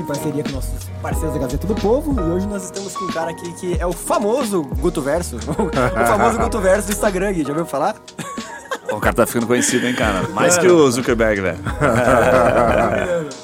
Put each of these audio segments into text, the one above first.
em parceria com nossos parceiros da Gazeta do Povo. E hoje nós estamos com um cara aqui que é o famoso Guto Verso. o famoso Guto Verso do Instagram. Já ouviu falar? O cara tá ficando conhecido, hein, cara? Mais que o Zuckerberg, velho.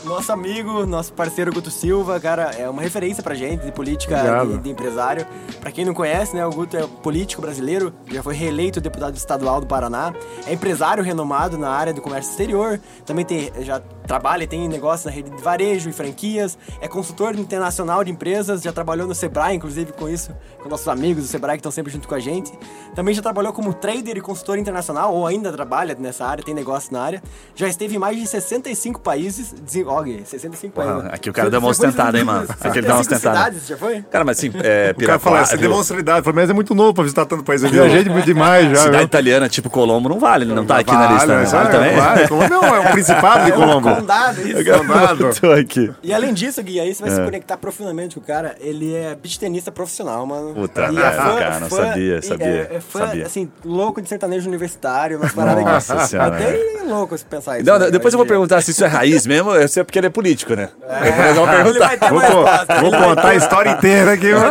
nosso amigo, nosso parceiro Guto Silva, cara, é uma referência pra gente de política e de empresário. Pra quem não conhece, né, o Guto é político brasileiro, já foi reeleito deputado estadual do Paraná, é empresário renomado na área do comércio exterior, também tem, já trabalha e tem negócio na rede de varejo e franquias, é consultor internacional de empresas, já trabalhou no Sebrae, inclusive com isso, com nossos amigos do Sebrae que estão sempre junto com a gente. Também já trabalhou como trader e consultor internacional, ou ainda trabalha nessa área, tem negócio na área. Já esteve em mais de 65 países. Gui, 65 países. Porra, aqui o cara dá uma ostentada, hein, mano? Aqui ele dá uma 65 ostentada. cidades, já foi? Cara, mas assim, é, O cara fala, Piraquara, você viu? demonstra idade. Pelo menos é muito novo pra visitar tanto país. Eu viajei demais já. Cidade viu? italiana, tipo Colombo, não vale, ele não tá aqui na lista, né? mas Vale é, também? Vale, Colombo não, é um principado de Colombo. Condado, isso. Condado. Tô aqui. E além disso, Gui, aí você vai É. se conectar profundamente com o cara. Ele é beach tenista profissional, mano. Puta E é merda, cara, não sabia, sabia, É, é fã, sabia. assim, louco de sertanejo universitário, umas paradas Nossa que... Senhora, Até louco se pensar isso. Não, né, depois eu vou perguntar se isso é raiz mesmo, eu sei porque ele é político, né? É, vou ele perguntar. vai ter Vou, resposta. vou contar a história inteira aqui. mano.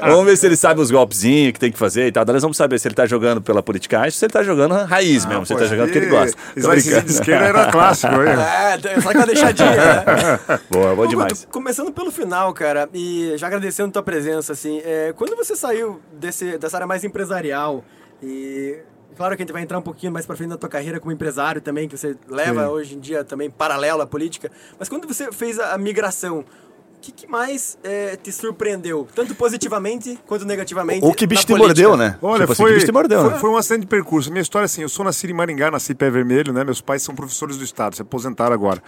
Vamos ver se ele sabe os golpezinhos que tem que fazer e tal. Daí nós vamos saber se ele tá jogando pela politicagem ou se ele tá jogando raiz mesmo, se ele tá jogando porque ele gosta. Esquerda era clássico. hein? É, só que uma deixadinha, né? Boa, boa Ô, demais. Começando pelo final, cara, e já agradecendo tua presença, assim, é, quando você saiu desse, dessa área mais empresarial, e claro que a gente vai entrar um pouquinho mais pra frente na tua carreira como empresário também, que você leva Sim. hoje em dia também paralelo à política, mas quando você fez a, a migração, que, que mais é, te surpreendeu, tanto positivamente quanto negativamente? O que bicho te política? mordeu, né? Olha, Tipo assim, foi, que bicho te mordeu, foi, né? foi um acidente de percurso. Minha história é assim, eu sou nascido em Maringá, nasci pé vermelho, né? Meus pais são professores do estado, se aposentaram agora.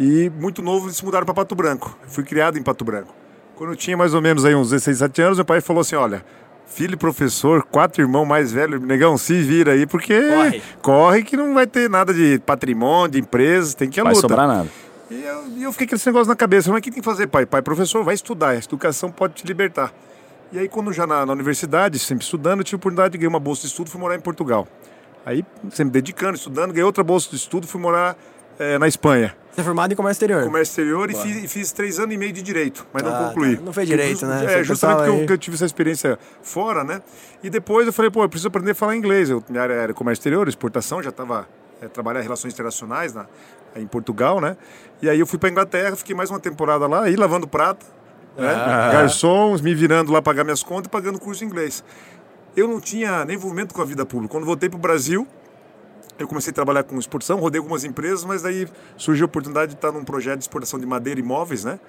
E muito novo eles se mudaram para Pato Branco. Fui criado em Pato Branco. Quando eu tinha mais ou menos aí uns 16, 17 anos, meu pai falou assim, olha, filho e professor, quatro irmãos mais velhos, negão, se vira aí, porque Corre. corre que não vai ter nada de patrimônio, de empresas, tem que ir à Vai luta. sobrar nada. E eu, e eu fiquei com esse negócio na cabeça. Mas o que tem que fazer, pai? Pai, professor, vai estudar. A educação pode te libertar. E aí, quando já na, na universidade, sempre estudando, eu tive a oportunidade de ganhar uma bolsa de estudo fui morar em Portugal. Aí, sempre dedicando, estudando, ganhei outra bolsa de estudo fui morar eh, na Espanha. Você é formado em comércio exterior. Comércio exterior e fiz, e fiz três anos e meio de direito, mas não Ah, concluí. tá. Não fez direito, né? É, justamente porque eu, eu tive essa experiência fora, né? E depois eu falei, pô, eu preciso aprender a falar inglês. Eu, minha área era comércio exterior, exportação, já estava é, trabalhando em relações internacionais na, em Portugal, né? E aí eu fui para Inglaterra, fiquei mais uma temporada lá, aí lavando prata, né? Ah. garçons, me virando lá pagar minhas contas e pagando curso de inglês. Eu não tinha nem envolvimento com a vida pública. Quando voltei para o Brasil, eu comecei a trabalhar com exportação, rodei algumas empresas, mas daí surgiu a oportunidade de estar num projeto de exportação de madeira e móveis, né?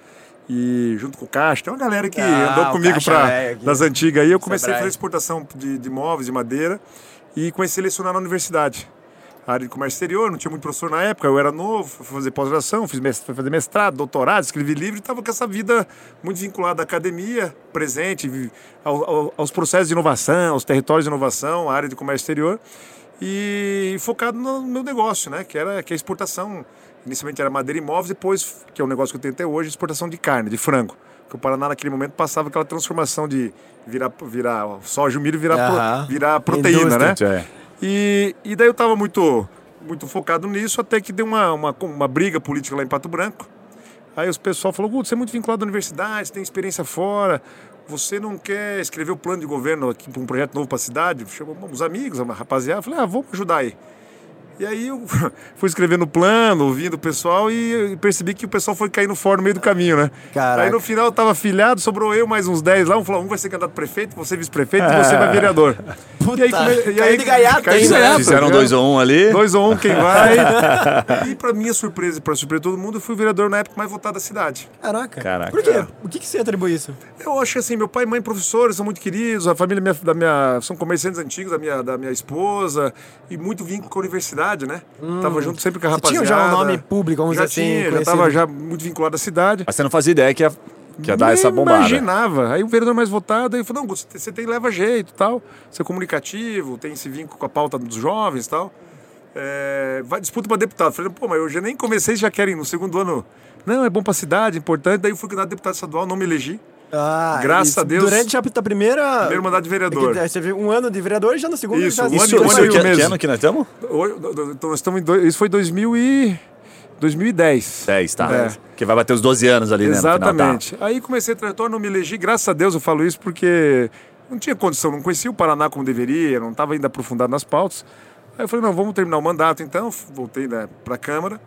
E junto com o Caixa, tem uma galera que Ah, andou comigo velho aqui. das antigas aí. Eu comecei Sebrae. a fazer exportação de, de móveis, de madeira e comecei a lecionar na universidade. A área de comércio exterior, não tinha muito professor na época, eu era novo, fui fazer pós-graduação, fiz mes- fui fazer mestrado, doutorado, escrevi livro e estava com essa vida muito vinculada à academia, presente, ao- ao- aos processos de inovação, aos territórios de inovação, a área de comércio exterior e focado no meu negócio, né? Que era que é a exportação. Inicialmente era madeira e móveis, depois, que é um negócio que eu tenho até hoje, exportação de carne, de frango. Porque o Paraná naquele momento passava aquela transformação de virar, virar soja, o milho virar, pro- Aham. virar proteína, né? Indústria. É. E, e daí eu estava muito, muito focado nisso, até que deu uma, uma, uma briga política lá em Pato Branco. Aí os pessoal falou, Guto, você é muito vinculado à universidade, tem experiência fora, você não quer escrever o plano de governo aqui para um projeto novo para a cidade? Chamou uns amigos, uma rapaziada, falei, ah, vou ajudar aí. E aí eu fui escrevendo o plano, ouvindo o pessoal e percebi que o pessoal foi cair no fora no meio do caminho, né? Caraca. Aí no final eu tava afiliado, sobrou eu mais uns 10 lá, um falou, um vai ser candidato a prefeito, você vice-prefeito e você vai vereador. Puta, e aí, come- caiu de gaiato caiu né? gaiato, Fizeram né? dois ou um ali. Dois ou um, quem vai. e pra minha surpresa e pra surpresa de todo mundo, eu fui o vereador na época mais votado da cidade. Caraca. Caraca. Por quê? O que, que você atribui isso? Eu acho que assim, meu pai e mãe professores são muito queridos, a família minha- da minha. são comerciantes antigos da minha, da minha esposa, e muito vínculo com a universidade, né? Tava junto sempre com a Hum. Você rapaziada. tinha já um nome público, vamos já dizer assim, tinha, já tava já muito vinculado à cidade. Mas você não fazia ideia que ia, que ia dar essa bombada. imaginava. Aí o vereador mais votado, aí falou, não, você tem leva jeito e tal, você é comunicativo, tem esse vínculo com a pauta dos jovens e tal. É, vai, disputa para deputado. Falei, pô, mas eu já nem comecei, já querem no segundo ano. Não, é bom para cidade, importante. Daí eu fui candidato a deputado estadual, não me elegi. Ah, Graças isso. a Deus. Durante a primeira. Primeiro mandato de vereador. É que Você viu um ano de vereador e já no segundo Isso, já um ano Isso, e isso meio que, que ano que nós estamos? Então nós estamos em dois, isso foi 2000 e 2010. 10, tá. É. Que vai bater os 12 anos ali, né? no final, tá. Exatamente. Aí comecei a trajetória, não me elegi, graças a Deus eu falo isso porque não tinha condição, não conhecia o Paraná como deveria, não estava ainda aprofundado nas pautas. Aí eu falei, não, vamos terminar o mandato então, voltei né, para a Câmara.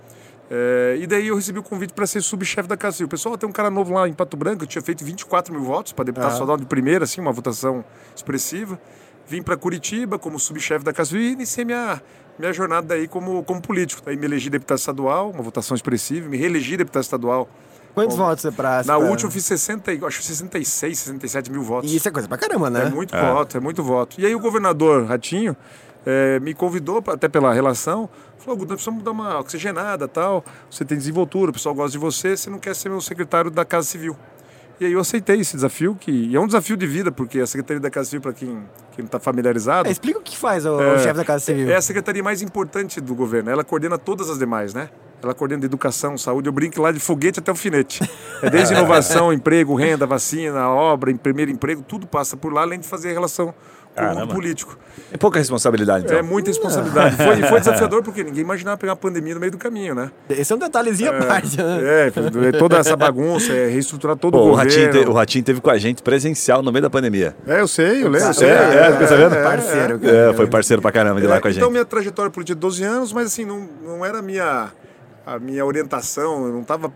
É, e daí eu recebi o convite para ser subchefe da Casa Civil. Pessoal, tem um cara novo lá em Pato Branco, eu tinha feito 24 mil votos para deputado estadual de primeira, assim, uma votação expressiva. Vim para Curitiba como subchefe da Casa Civil e iniciei minha, minha jornada daí como, como político. Daí me elegi deputado estadual, uma votação expressiva, me reelegi deputado estadual. Quantos votos você pra... Na última eu fiz 60, e- acho que 66, 67 mil votos. E isso é coisa pra caramba, né? É muito voto, é muito voto. E aí o governador Ratinho eh, me convidou, até pela relação, falou, Guto, nós precisamos dar uma oxigenada tal, você tem desenvoltura, o pessoal gosta de você, você não quer ser meu secretário da Casa Civil. E aí eu aceitei esse desafio, que é um desafio de vida, porque a Secretaria da Casa Civil, para quem, quem não está familiarizado, É, explica o que faz o, o chefe da Casa Civil. é a secretaria mais importante do governo. Ela coordena todas as demais, né? Ela coordena de educação, saúde. Eu brinco lá de foguete até o finete. É desde inovação, emprego, renda, vacina, obra, em primeiro emprego, tudo passa por lá, além de fazer relação com o Caramba. mundo político. É pouca responsabilidade, então. É muita responsabilidade. Foi, foi desafiador porque ninguém imaginava pegar uma pandemia no meio do caminho, né? Esse é um detalhezinho à parte, né? É, é toda essa bagunça, é reestruturar todo Pô, o o governo. Ratinho, te- o Ratinho teve com a gente presencial no meio da pandemia. É, eu sei, eu lembro. eu É, sei. é, fica sabendo? Parceiro, cara. É, foi parceiro pra caramba de lá É, com a gente. Então, minha trajetória política de 12 anos, mas assim, não, não era a minha, a minha orientação, eu não estava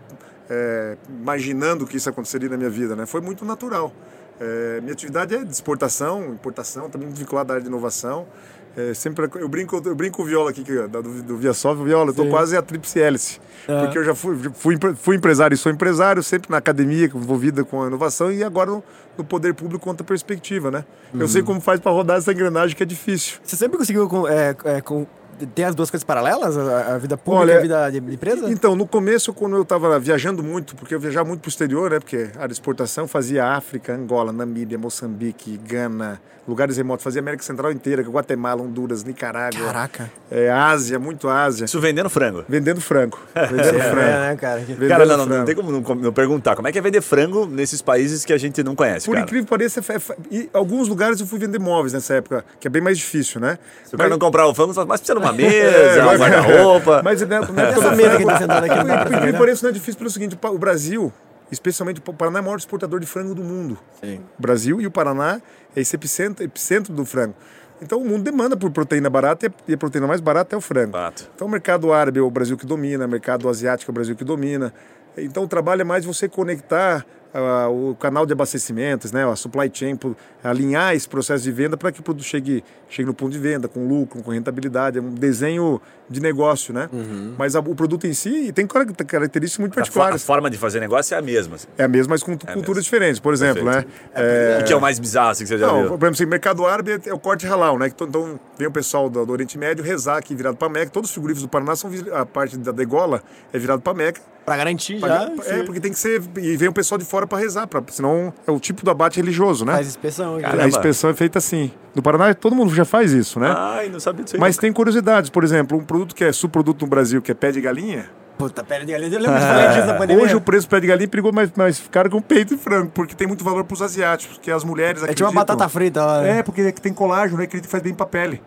imaginando que isso aconteceria na minha vida, né? Foi muito natural. É, minha atividade é de exportação, importação, também vinculada à área de inovação. É, sempre, eu brinco eu brinco com o Viola aqui, que, é do, do Via Soft, Viola, eu tô quase a tríplice hélice. Porque eu já fui, fui, fui empresário e sou empresário, sempre na academia, envolvida com a inovação, e agora no, no poder público conta perspectiva, né? Eu sei como faz para rodar essa engrenagem que é difícil. Você sempre conseguiu com, é, é, com- ter as duas coisas paralelas? A, a vida pública Olha, e a vida de de empresa? Então, no começo, quando eu estava viajando muito, porque eu viajava muito para o exterior, né? Porque a área de exportação fazia África, Angola, Namíbia, Moçambique, Gana, lugares remotos, fazia América Central inteira, Guatemala, Honduras, Nicarágua. Caraca. É, Ásia, muito Ásia. Isso vendendo frango. Vendendo frango. Vendendo É, frango. né, cara? Vendendo Cara, não, não, não tem como não, não perguntar. Como é que é vender frango nesses países que a gente não conhece, Por cara? incrível que pareça, é fa- e alguns lugares eu fui vender móveis nessa época, que é bem mais difícil, né? Se o cara não comprar o frango, mas precisa de uma É, mesa, um mas- guarda-roupa. Mas né, né, Essa pelo mesa que tá sentada aqui não dá pra Por ver, incrível né? não é difícil pelo seguinte: o Brasil, especialmente o Paraná, é o maior exportador de frango do mundo. Sim. O Brasil e o Paraná é esse epicentro, epicentro do frango. Então o mundo demanda por proteína barata e a- e proteína mais barata é o frango. Fato. Então o mercado árabe é o Brasil que domina, o mercado asiático é o Brasil que domina. Então o trabalho é mais você conectar ah, o canal de abastecimentos, né, a supply chain, alinhar esse processo de venda para que o produto chegue, chegue no ponto de venda, com lucro, com rentabilidade. É um desenho de negócio, né? Mas a- o produto em si tem car- características muito A, fo- a particulares. forma de fazer negócio é a mesma. assim. É a mesma, mas com culturas diferentes. Por exemplo, Perfeito. né? É, O que é o mais bizarro assim, que você já não, viu? por exemplo, assim, mercado árabe é o corte halal, né? Então, vem o pessoal do, do Oriente Médio rezar aqui virado para Meca. Todos os frigoríficos do Paraná são a parte da degola é virado para Meca. Pra garantir Pra- já. é, porque tem que ser. E vem o pessoal de fora para rezar, pra, senão é o tipo do abate religioso, né? Faz inspeção. A inspeção é feita assim. No Paraná, todo mundo já faz isso, né? Ai, não sabia disso aí. Mas tem curiosidades. Por exemplo, um produto que é subproduto no Brasil, que é pé de galinha. Puta, pele de galinha. Eu lembro de falar disso pandemia. Hoje o preço do pé de galinha pegou mais, mais caro um peito de frango, porque tem muito valor para os asiáticos, porque as mulheres É tipo uma batata frita. ó. É, porque tem colágeno, né? Acredita que faz bem pra pele.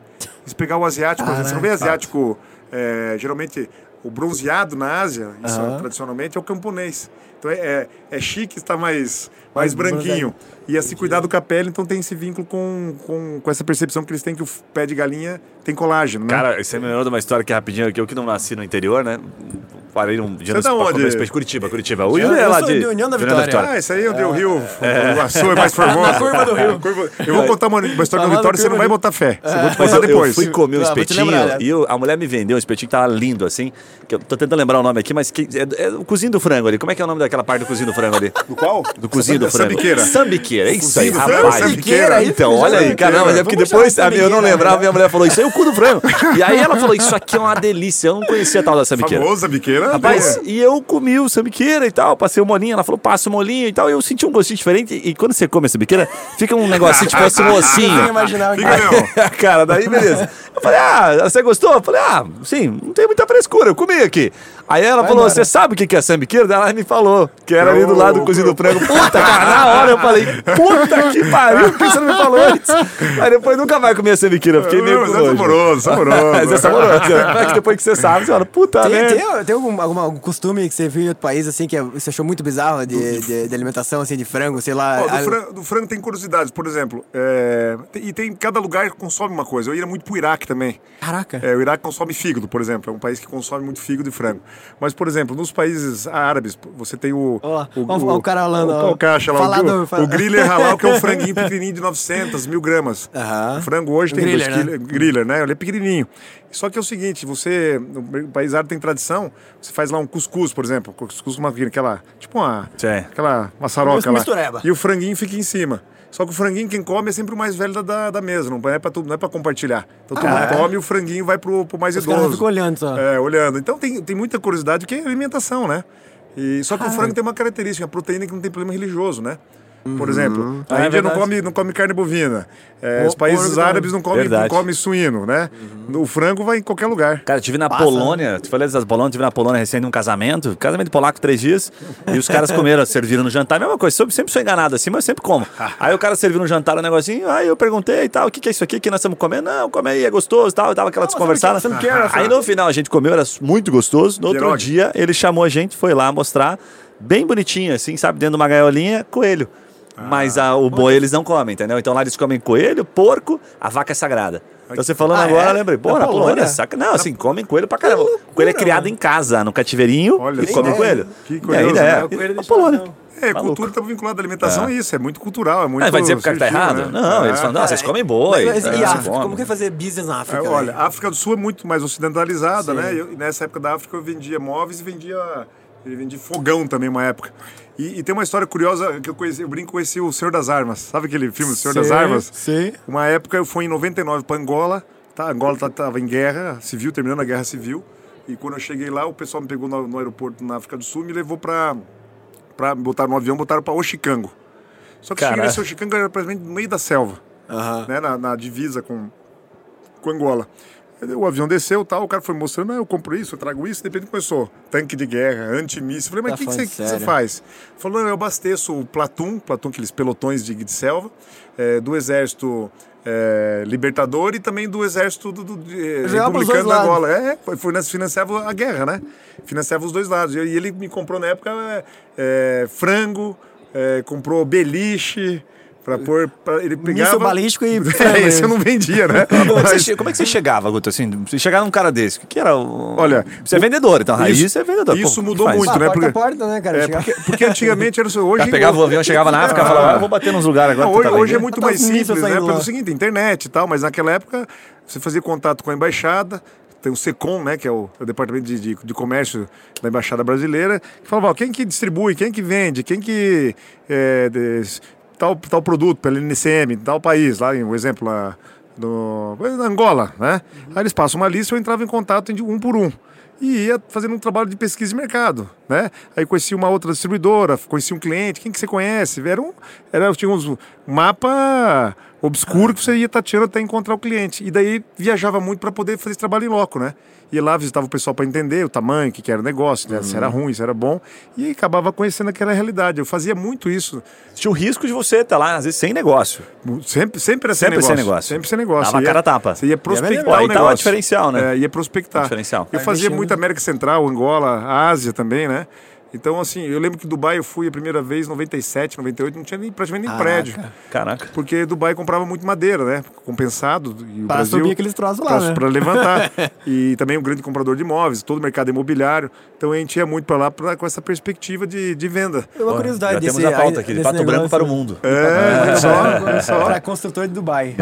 Se pegar o asiático, por exemplo, você não vê asiático, é, geralmente, o bronzeado na Ásia, isso Aham. tradicionalmente, é o camponês. Então é, é, é chique estar mais, mais Mais branquinho. E assim, cuidado com a pele, então tem esse vínculo com, com, com essa percepção que eles têm que o pé de galinha tem colágeno, né? Cara, você me lembrou de uma história aqui rapidinho, que eu que não nasci no interior, né? Parei um dia Você é da onde? de Curitiba, Curitiba. O Eu- Yuri é lá de de União da Vitória. Ah, isso aí é onde o rio, o Iguaçu é mais formoso. Na curva do rio. Curva- Eu vou contar uma, uma história Tá do lá Vitória, no você não curva vai do- botar fé. Você vou te Mas contar eu, eu depois. fui comer um Ah, vou te espetinho lembrar, né? e eu- a mulher me vendeu um espetinho que tava lindo, assim. Que eu tô tentando lembrar o nome aqui, mas que, é, é o cozinho do frango ali. Como é que é o nome daquela parte do cozinho do frango ali? Do qual? Do cozinho do frango. Sambiqueira. Sambiqueira, é isso aí, do rapaz. sambiqueira. Então, Isso, olha aí, sambiqueira. caramba, mas é porque depois a minha- eu não sambiqueira, lembrava, minha mulher falou, isso aí é o cu do frango. E aí ela falou, isso aqui é uma delícia. Eu não conhecia a tal da sambiqueira. Famosa biqueira. Rapaz, né? e eu comi o sambiqueira e tal, passei o molinho, ela falou, passa o molinho e tal, e eu senti um gostinho diferente, e quando você come essa biqueira, fica um negocinho, tipo assim, um ossinho. mesmo. Cara, daí beleza. Eu falei, ah, você gostou? Eu falei, ah, sim, não tem muita frescura, eu comi aqui. Aí ela Vai falou, você sabe o que é sambiqueira? Daí Ela me falou, que era ali do lado do cozido do frango. Puta, cara, na hora eu falei, puta que pariu, por que você não me falou antes? Aí depois nunca vai comer sambiquira, eu fiquei meio Mas é nojo. saboroso, saboroso. Mas é saboroso. Mas que depois que você sabe, você fala, puta Tem, merda. tem, tem algum, algum costume que você viu em outro país, assim, que é- você achou muito bizarro de, de, de alimentação, assim, de frango, sei lá? Ó, do, a- frango, do frango tem curiosidades, por exemplo. é, tem- e tem cada lugar consome uma coisa. Eu ia muito pro Iraque também. Caraca. É, o Iraque consome fígado, por exemplo. É um país que consome muito fígado e frango. Mas, por exemplo, nos países árabes, você tem o. Ó lá, ó, ó o cara falando, O, o caixa lá. Falador, o, o griller halal, que é um franguinho pequenininho de 900 mil gramas. O frango hoje O tem griller, dois né? quilos. Griller, né? Ele é pequenininho. Só que é o seguinte, você, no país árabe tem tradição, você faz lá um cuscuz, por exemplo. Cuscuz com uma, aquela, tipo uma, Sim. aquela maçaroca lá. Mistureba. E o franguinho fica em cima. Só que o franguinho, quem come, é sempre o mais velho da, da, da mesa, não é pra, tudo, não é pra compartilhar. Então todo mundo come e o franguinho vai pro, pro mais Os idoso. ficam olhando só. É, olhando. Então tem, tem muita curiosidade, porque é alimentação, né? E, só que o frango tem uma característica, a proteína que não tem problema religioso, né? Por exemplo, Ah, a é Índia não verdade. come, não come carne bovina. É, O os países árabes não comem, não suíno, né? O frango vai em qualquer lugar. Cara, eu tive na Passa, Polônia, te falei das Polônia, tive na Polônia recente num casamento, casamento polaco, três dias, e os caras comeram, serviram no jantar, mesma coisa, sempre, sempre sou enganado assim, mas eu sempre como. Aí o cara serviu no jantar um negocinho, aí eu perguntei e tal, o que, que é isso aqui que nós estamos comendo? Não, come aí, é gostoso e tal, e tava aquela desconversada. não você não Aí no final a gente comeu, era muito gostoso, no outro dia ele chamou a gente, foi lá mostrar, bem bonitinho assim, sabe, dentro de uma gaiolinha, coelho. Mas a- o boi eles não comem, entendeu? Então lá eles comem coelho, porco, a vaca é sagrada. Então você falando Ah, agora, é? lembrei, pô, Na na Polônia, Polônia? saca? Não, assim, comem coelho pra caramba. coelho é criado em casa, no cativeirinho, Olha e come coelho. Que curioso, né? é. É o coelho Na de Polônia. É, Maluco. cultura está vinculada à alimentação, é isso, é muito cultural, é muito. Ah, vai dizer pro cara que tá sutil, errado? né? Não, É. eles falam, não, vocês Cara, comem boi. Mas, é, e África? come. Como que é fazer business na África? É, olha, a África do Sul é muito mais ocidentalizada, Sim. né? Eu- nessa época da África eu vendia móveis e vendia, eu vendia fogão também, uma época. E, e tem uma história curiosa que eu conheci, eu brinco com esse O Senhor das Armas. Sabe aquele filme O Senhor das Armas? sim. Uma época eu fui em 99 para Angola, tá? Angola estava em guerra civil, terminando a guerra civil. E quando eu cheguei lá, o pessoal me pegou no, no aeroporto na África do Sul e me levou para para botar no avião, botaram para Oxicango. Só que cheguei Caraca. nesse Oxicango era praticamente no meio da selva né, na, na divisa com, com Angola. O avião desceu tal, o cara foi mostrando, ah, eu compro isso, eu trago isso, de repente começou tanque de guerra, antimíssil. Falei, mas Tá o que, que, você, falando que você faz? Falou, não, eu abasteço o Platum, Platum, aqueles pelotões de, de selva, eh, do exército eh, libertador e também do exército do, do, de, eh, republicano da. Angola. É, foi, foi, financiava a guerra, né? Financiava os dois lados. E ele me comprou na época eh, frango, comprou beliche, para pôr, pra, ele pegava... Míssil balístico e É, esse eu não vendia, né? Como, é que você Mas- che- como é que você chegava, Guto? Assim, você chegar num cara desse, o que, era o... Olha, Você é vendedor, então, raiz isso- você é vendedor. isso Pô, o mudou muito, Ah, né? porta Porque- porta, né, cara? É, porque, porque antigamente era o seu. O Hoje, cara pegava o avião, chegava na África e falava, ah, eu vou bater nos lugares agora. Não, hoje, tá hoje é muito mais simples, né? Pelo seguinte, internet e tal, mas naquela época você fazia contato com a embaixada, tem o SECOM, né, que é o, o departamento de, de, de comércio da embaixada brasileira, que falava, ó, quem que distribui, quem que vende, quem que é, des- tal, tal produto pela NCM, tal país, lá, um exemplo, lá no, na Angola, né? Aí eles passam uma lista, eu entrava em contato um por um. E ia fazendo um trabalho de pesquisa de mercado, né? Aí conheci uma outra distribuidora, conheci um cliente, quem que você conhece? Era um, era, tinha uns, mapa obscuro que você ia tateando até encontrar o cliente. E daí viajava muito para poder fazer esse trabalho em loco, né? Ia lá, visitava o pessoal para entender o tamanho, o que, que era o negócio, né? se era ruim, se era bom. E acabava conhecendo aquela realidade. Eu fazia muito isso. Tinha o risco de você estar lá, às vezes, sem negócio. Sempre, sempre era Sempre sem sem negócio. negócio. Sempre sem negócio. Dava Você a cara tapa. Você ia prospectar Pô, o aí tá negócio. diferencial, né? É, ia prospectar. Diferencial. Eu fazia investindo. muito América Central, Angola, Ásia também, né? Então, assim, eu lembro que Dubai eu fui a primeira vez em 97, 98, não tinha nem, praticamente nem Caraca. prédio. Caraca. Porque Dubai comprava muito madeira, né? Compensado. E o Pra Brasil, subir aqueles troços lá, pra, né? pra levantar. e também um grande comprador de imóveis, todo o mercado imobiliário. Então a gente ia muito para lá pra, com essa perspectiva de, de venda. Uma curiosidade Já desse... temos a pauta aqui, de Pato Branco negócio- para o mundo. É, olha só, olha só. Pra construtor de Dubai.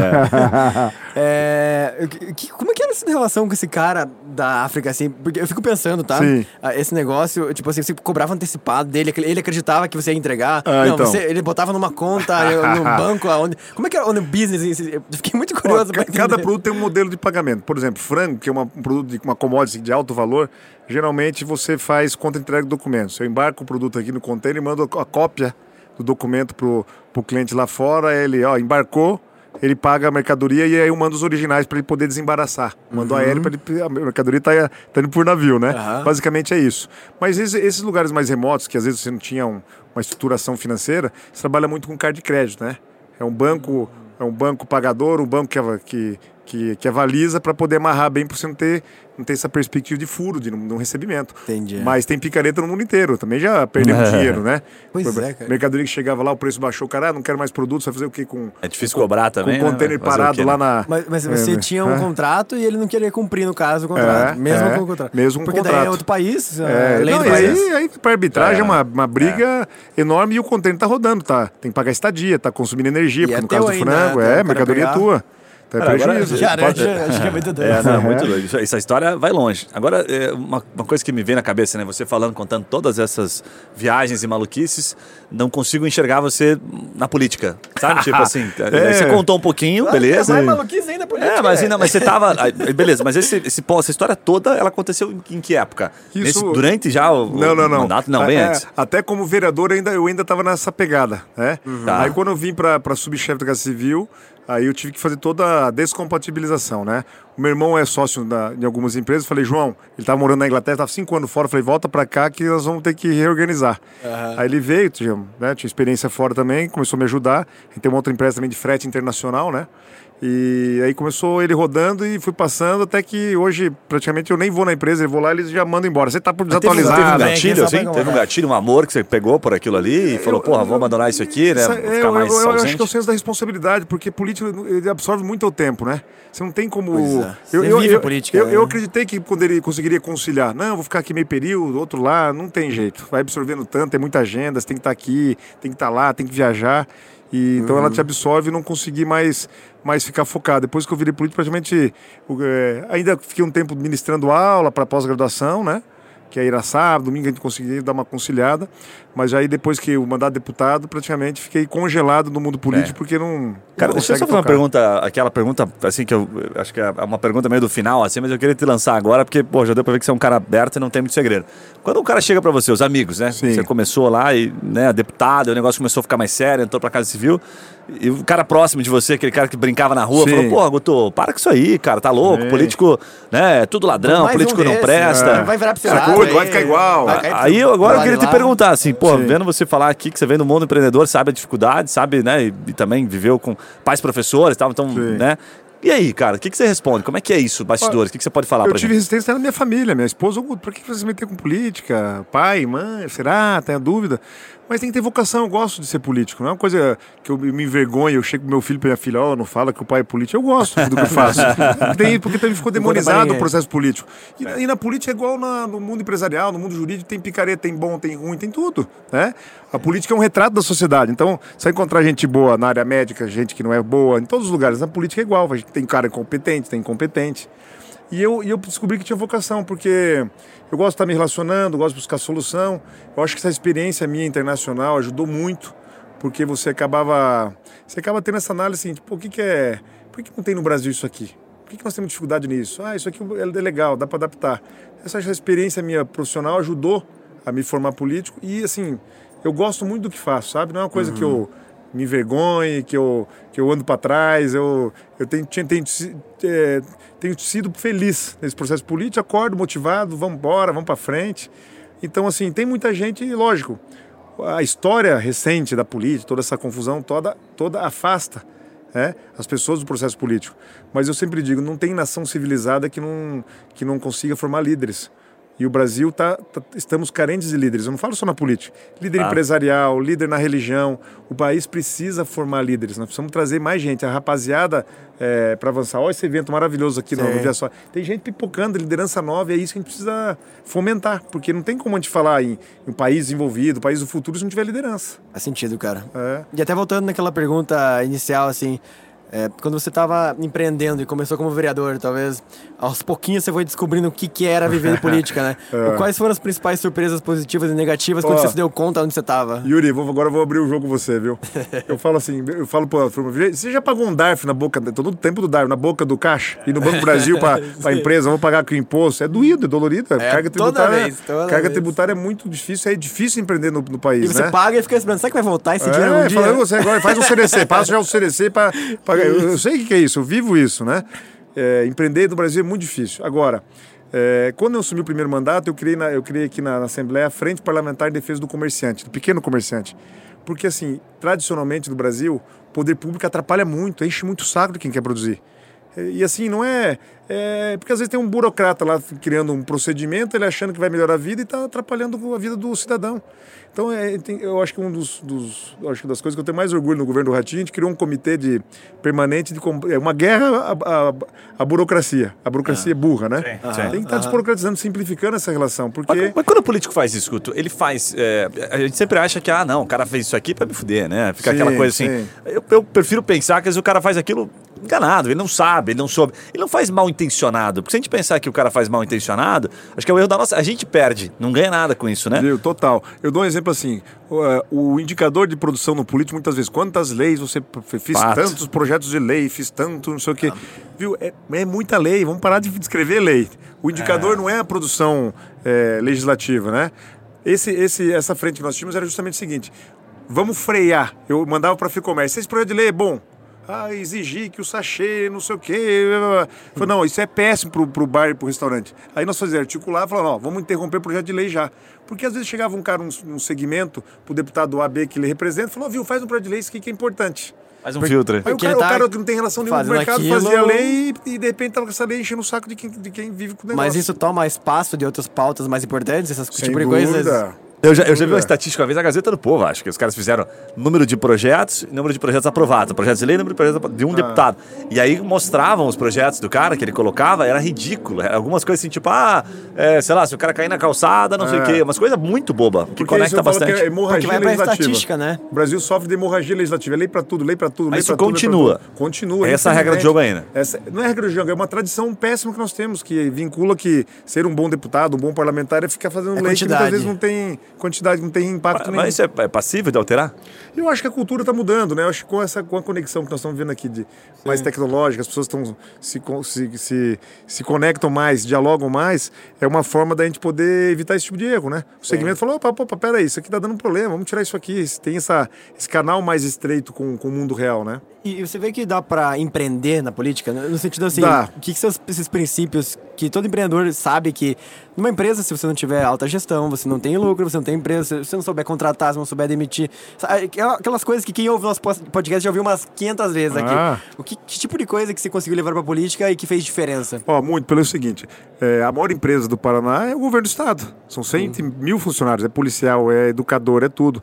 É, que- que- como é que era essa relação com esse cara da África, assim? Porque eu fico pensando, tá? Sim. Ah, Esse negócio, tipo assim, você cobrava antecipado dele, ele acreditava que você ia entregar. Ah, não, então. você- ele botava numa conta, no banco, aonde... Como é que era o business? Eu fiquei muito Ó, curioso. pra cada produto tem um modelo de pagamento. Por exemplo, frango, que é uma, um produto de uma commodity de alto valor, geralmente você faz contra-entrega de documentos. Eu embarco o produto aqui no container e mando a cópia do documento pro, pro cliente lá fora, ele ó, embarcou, ele paga a mercadoria e aí eu mando os originais para ele poder desembaraçar. Mando aéreo para ele. A mercadoria tá, tá indo por navio, né? Aham. Basicamente é isso. Mas esses, lugares mais remotos, que às vezes você não tinha um- uma estruturação financeira, você trabalha muito com carta de crédito, né? É um banco, é um banco pagador, um banco que, que, que, que avaliza para poder amarrar bem para você não ter, não ter essa perspectiva de furo, de não, de um recebimento. Entendi. Mas tem picareta no mundo inteiro. Também já perdemos É. dinheiro, né? Pois Por- é, cara. Mercadoria que chegava lá, o preço baixou, cara, ah, não quero mais produto, você vai fazer o quê com. É difícil cobrar também, Com né? o container Fazer parado quê, lá né? na. Mas, mas É, você né? tinha um É. contrato e ele não queria cumprir, no caso, o contrato. É, mesmo é, com o contrato. mesmo com Porque daí contrato. é outro país, É, lei não, do e país. aí, aí para arbitragem é, É. uma, uma briga enorme e o container tá rodando, tá? Tem que pagar estadia, tá consumindo energia, E porque é no caso do frango, né? é, mercadoria tua. Tá Cara, agora- prejuízo. Cara, Pode- acho, acho que é muito doido. É, não, Uhum. muito doido. Isso- Essa história vai longe. Agora, é, uma, uma coisa que me vem na cabeça, né? Você falando, contando todas essas viagens e maluquices, não consigo enxergar você na política. Sabe? Tipo assim, É. você contou um pouquinho, É beleza. mais maluquice ainda política. É, mas, né? ainda, mas você tava. Beleza, mas esse, esse, essa história toda, ela aconteceu em, em que época? Isso- Nesse- durante já o, Não, não, não. mandato? Não, bem É, antes. Até como vereador, ainda, eu ainda estava nessa pegada, né? Tá. Aí quando eu vim para subchefe da Casa Civil, aí eu tive que fazer toda a descompatibilização, né? O meu irmão é sócio da, em algumas empresas, falei, João, ele estava morando na Inglaterra, estava cinco anos fora, falei, volta para cá que nós vamos ter que reorganizar. Aí ele veio, tinha, né, tinha experiência fora também, começou a me ajudar. A gente tem uma outra empresa também de frete internacional, né? E aí começou ele rodando e fui passando até que hoje praticamente eu nem vou na empresa, eu vou lá e eles já mandam embora. Você tá por teve- desatualizado. Teve um gatilho, assim? Teve um incomodar. gatilho, um amor que você pegou por aquilo ali e falou, porra, vou abandonar isso aqui, né? É, eu, eu- eu acho que é o senso da responsabilidade, porque política ele absorve muito o tempo, né? Você não tem como. É. Eu, Você eu, vive eu, a política, eu, né? eu acreditei que quando ele conseguiria conciliar, não, eu vou ficar aqui meio período, outro lá, não tem jeito. Vai absorvendo tanto, tem muita agenda, você tem que estar aqui, tem que estar lá, tem que viajar. E, então Uhum. ela te absorve e não consegui mais, mais ficar focado. Depois que eu virei político, praticamente. é, ainda fiquei um tempo ministrando aula para pós-graduação, né? que é ir a sábado, domingo a gente conseguia dar uma conciliada, mas aí depois que o mandato de deputado, praticamente fiquei congelado no mundo político porque não. Cara, não deixa eu só fazer uma focar. pergunta, aquela pergunta, assim, que eu acho que é uma pergunta meio do final, assim, mas eu queria te lançar agora, porque, pô, já deu pra ver que você é um cara aberto e não tem muito segredo. Quando o cara chega pra você, os amigos, né? Sim. Você começou lá e, né, deputado, o negócio começou a ficar mais sério, entrou pra Casa Civil, e o cara próximo de você, aquele cara que brincava na rua, Sim. falou, pô, Guto, para com isso aí, cara, tá louco, Sim. político, né, é tudo ladrão, Mais um político não desse, presta. né? Vai virar pra Cara, curto, vai ficar igual. vai Aí eu, agora eu queria te perguntar, assim, pô, Sim. vendo você falar aqui que você vem do mundo empreendedor, sabe a dificuldade, sabe, né, e, e também viveu com pais professores e tal, então, Sim. né? E aí, cara, o que, que você responde? Como é que é isso, bastidores? O que, que você pode falar Eu pra tive gente? resistência na minha família, minha esposa, "Ô, por que você se meter com política? Pai, mãe, será? Tem a dúvida? Mas tem que ter vocação, eu gosto de ser político. Não é uma coisa que eu me envergonho, eu chego pro meu filho pra minha filha, ó, não fala que o pai é político. Eu gosto do que eu faço. Tem- porque também ficou demonizado o processo político. E, e na política é igual na- no mundo empresarial, no mundo jurídico, tem picareta, tem bom, tem ruim, tem tudo. Né? A política é um retrato da sociedade. Então, você vai encontrar gente boa na área médica, gente que não é boa, em todos os lugares. Na política é igual. Tem cara competente, tem incompetente. E eu, e eu descobri que tinha vocação, porque eu gosto de estar me relacionando, gosto de buscar solução. Eu acho que essa experiência minha internacional ajudou muito, porque você acabava. Você acaba tendo essa análise assim, tipo, o que, que é. Por que, que não tem no Brasil isso aqui? Por que, que nós temos dificuldade nisso? Ah, isso aqui é legal, dá para adaptar. Essa, essa experiência minha profissional ajudou a me formar político e, assim, eu gosto muito do que faço, sabe? Não é uma coisa que eu me envergonhe, que eu, que eu ando para trás. Eu, eu tenho, tenho, si- é, tenho sido feliz nesse processo político, acordo motivado, vamos embora, vamos para frente. Então, assim, tem muita gente, lógico, a história recente da política, toda essa confusão toda, toda afasta né, as pessoas do processo político. Mas eu sempre digo, não tem nação civilizada que não, que não consiga formar líderes. E o Brasil tá, tá- estamos carentes de líderes. Eu não falo só na política. Líder Ah. empresarial, líder na religião. O país precisa formar líderes. Nós precisamos trazer mais gente. A rapaziada para avançar. Olha esse evento maravilhoso aqui Sim. no Via Só. Tem gente pipocando, liderança nova. E é isso que a gente precisa fomentar. Porque não tem como a gente falar em, em um país desenvolvido, país do futuro, se não tiver liderança. Faz sentido, cara. É. E até voltando naquela pergunta inicial, assim, é, quando você estava empreendendo e começou como vereador, talvez aos pouquinhos você foi descobrindo o que, que era viver política, né? É. Quais foram as principais surpresas positivas e negativas quando Ó. você se deu conta onde você estava? Yuri, vou, agora eu vou abrir o jogo com você, viu? Eu falo assim, eu falo pra turma, você já pagou um DARF na boca, todo o tempo do DARF, na boca do caixa? E no Banco Brasil pra, pra empresa, vou pagar com imposto? É doído, é dolorido. É, É, carga tributária, vez, carga vez. tributária é muito difícil, é difícil empreender no, no país, E você né? paga e fica esperando, será que vai voltar esse dinheiro É, um dia? fala, você agora faz um CDC, passa já o CDC pra, pra eu, eu sei o que é isso, eu vivo isso, né? É, empreender no Brasil é muito difícil. Agora, é, quando eu assumi o primeiro mandato, eu criei, na, eu criei aqui na, na, Assembleia a Frente Parlamentar de Defesa do Comerciante, do pequeno comerciante. Porque, assim, tradicionalmente no Brasil, o poder público atrapalha muito, enche muito o saco de quem quer produzir. E assim, não é, é, Porque às vezes tem um burocrata lá criando um procedimento, ele achando que vai melhorar a vida e está atrapalhando a vida do cidadão. Então, é, tem, eu acho que um dos, dos acho que das coisas que eu tenho mais orgulho no governo do Ratinho, a gente criou um comitê de permanente de é uma guerra à, burocracia. A burocracia é burra, né? Sim, sim. Tem que estar tá desburocratizando, simplificando essa relação. Porque... Mas, mas, quando o político faz isso, ele faz. É, a gente sempre acha que, ah, não, o cara fez isso aqui para me fuder, né? Fica sim, aquela coisa assim. Eu, eu prefiro pensar que às vezes o cara faz aquilo enganado, ele não sabe, ele não soube. Ele não faz mal intencionado. Porque se a gente pensar que o cara faz mal intencionado, acho que é o erro da nossa. A gente perde, não ganha nada com isso, né? Viu, total. Eu dou um exemplo assim: o, é, o indicador de produção no político, muitas vezes, quantas leis você fez Fato. tantos projetos de lei, fiz tanto, não sei o quê. Ah. Viu? É, é, muita lei, vamos parar de escrever lei. O indicador é. não é a produção é, legislativa, né? Esse, esse, essa frente que nós tínhamos era justamente o seguinte: vamos frear. Eu mandava para a FIComércio, esse projeto de lei é bom, ah, exigir que o sachê, não sei o quê. Falei, não, isso é péssimo pro, pro bar e pro restaurante. Aí nós fazíamos articular e falamos, ó, vamos interromper o projeto de lei já. Porque às vezes chegava um cara, um, um segmento, pro deputado AB que ele representa, falou, viu, faz um projeto de lei, isso aqui que é importante. Faz um filtro. Aí o cara, tá o cara, que não tem relação nenhuma com o mercado aquilo... fazia a lei e, e, de repente tava com essa lei enchendo o saco de quem, de quem vive com o negócio. Mas isso toma espaço de outras pautas mais importantes, essas Sem tipo de coisas? Eu já, eu já vi uma estatística uma vez na Gazeta do Povo, acho que os caras fizeram número de projetos e número de projetos aprovados. Projetos de lei número de projetos de um ah. deputado. E aí mostravam os projetos do cara que ele colocava, era ridículo. Era algumas coisas assim, tipo, ah, é, sei lá, se o cara cair na calçada, não sei o quê. Umas coisas muito boba, que Porque conecta bastante. Que é Porque vai legislativa. estatística, né? O Brasil sofre de hemorragia legislativa. É lei pra tudo, lei pra tudo, Mas isso continua. Tudo, continua. É essa a regra do jogo ainda. Essa, não é regra do jogo, é uma tradição péssima que nós temos, que vincula que ser um bom deputado, um bom parlamentar é ficar fazendo é lei quantidade. que muitas vezes não tem quantidade, não tem impacto mas, Mas isso é, é passível de alterar? Eu acho que a cultura está mudando, né? Eu acho que com essa com a conexão que nós estamos vendo aqui de Sim. mais tecnológica, as pessoas estão se, se, se, se, conectam mais, dialogam mais, é uma forma da gente poder evitar esse tipo de erro, né? O segmento Sim. falou, opa, opa, peraí, isso aqui está dando um problema, vamos tirar isso aqui. Tem essa, esse canal mais estreito com, com o mundo real, né? E você vê que dá para empreender na política, né? no sentido assim, dá. o que, que são esses princípios que todo empreendedor sabe que numa empresa, se você não tiver alta gestão, você não tem lucro, você não tem empresa, se você não souber contratar, se não souber demitir, aquelas coisas que quem ouve o nosso podcast já ouviu umas 500 vezes aqui. Ah. O que, que, tipo de coisa que você conseguiu levar para política e que fez diferença? Ó, oh, muito, pelo seguinte, é, a maior empresa do Paraná é o governo do estado. São 100 hum. mil funcionários, é policial, é educador, é tudo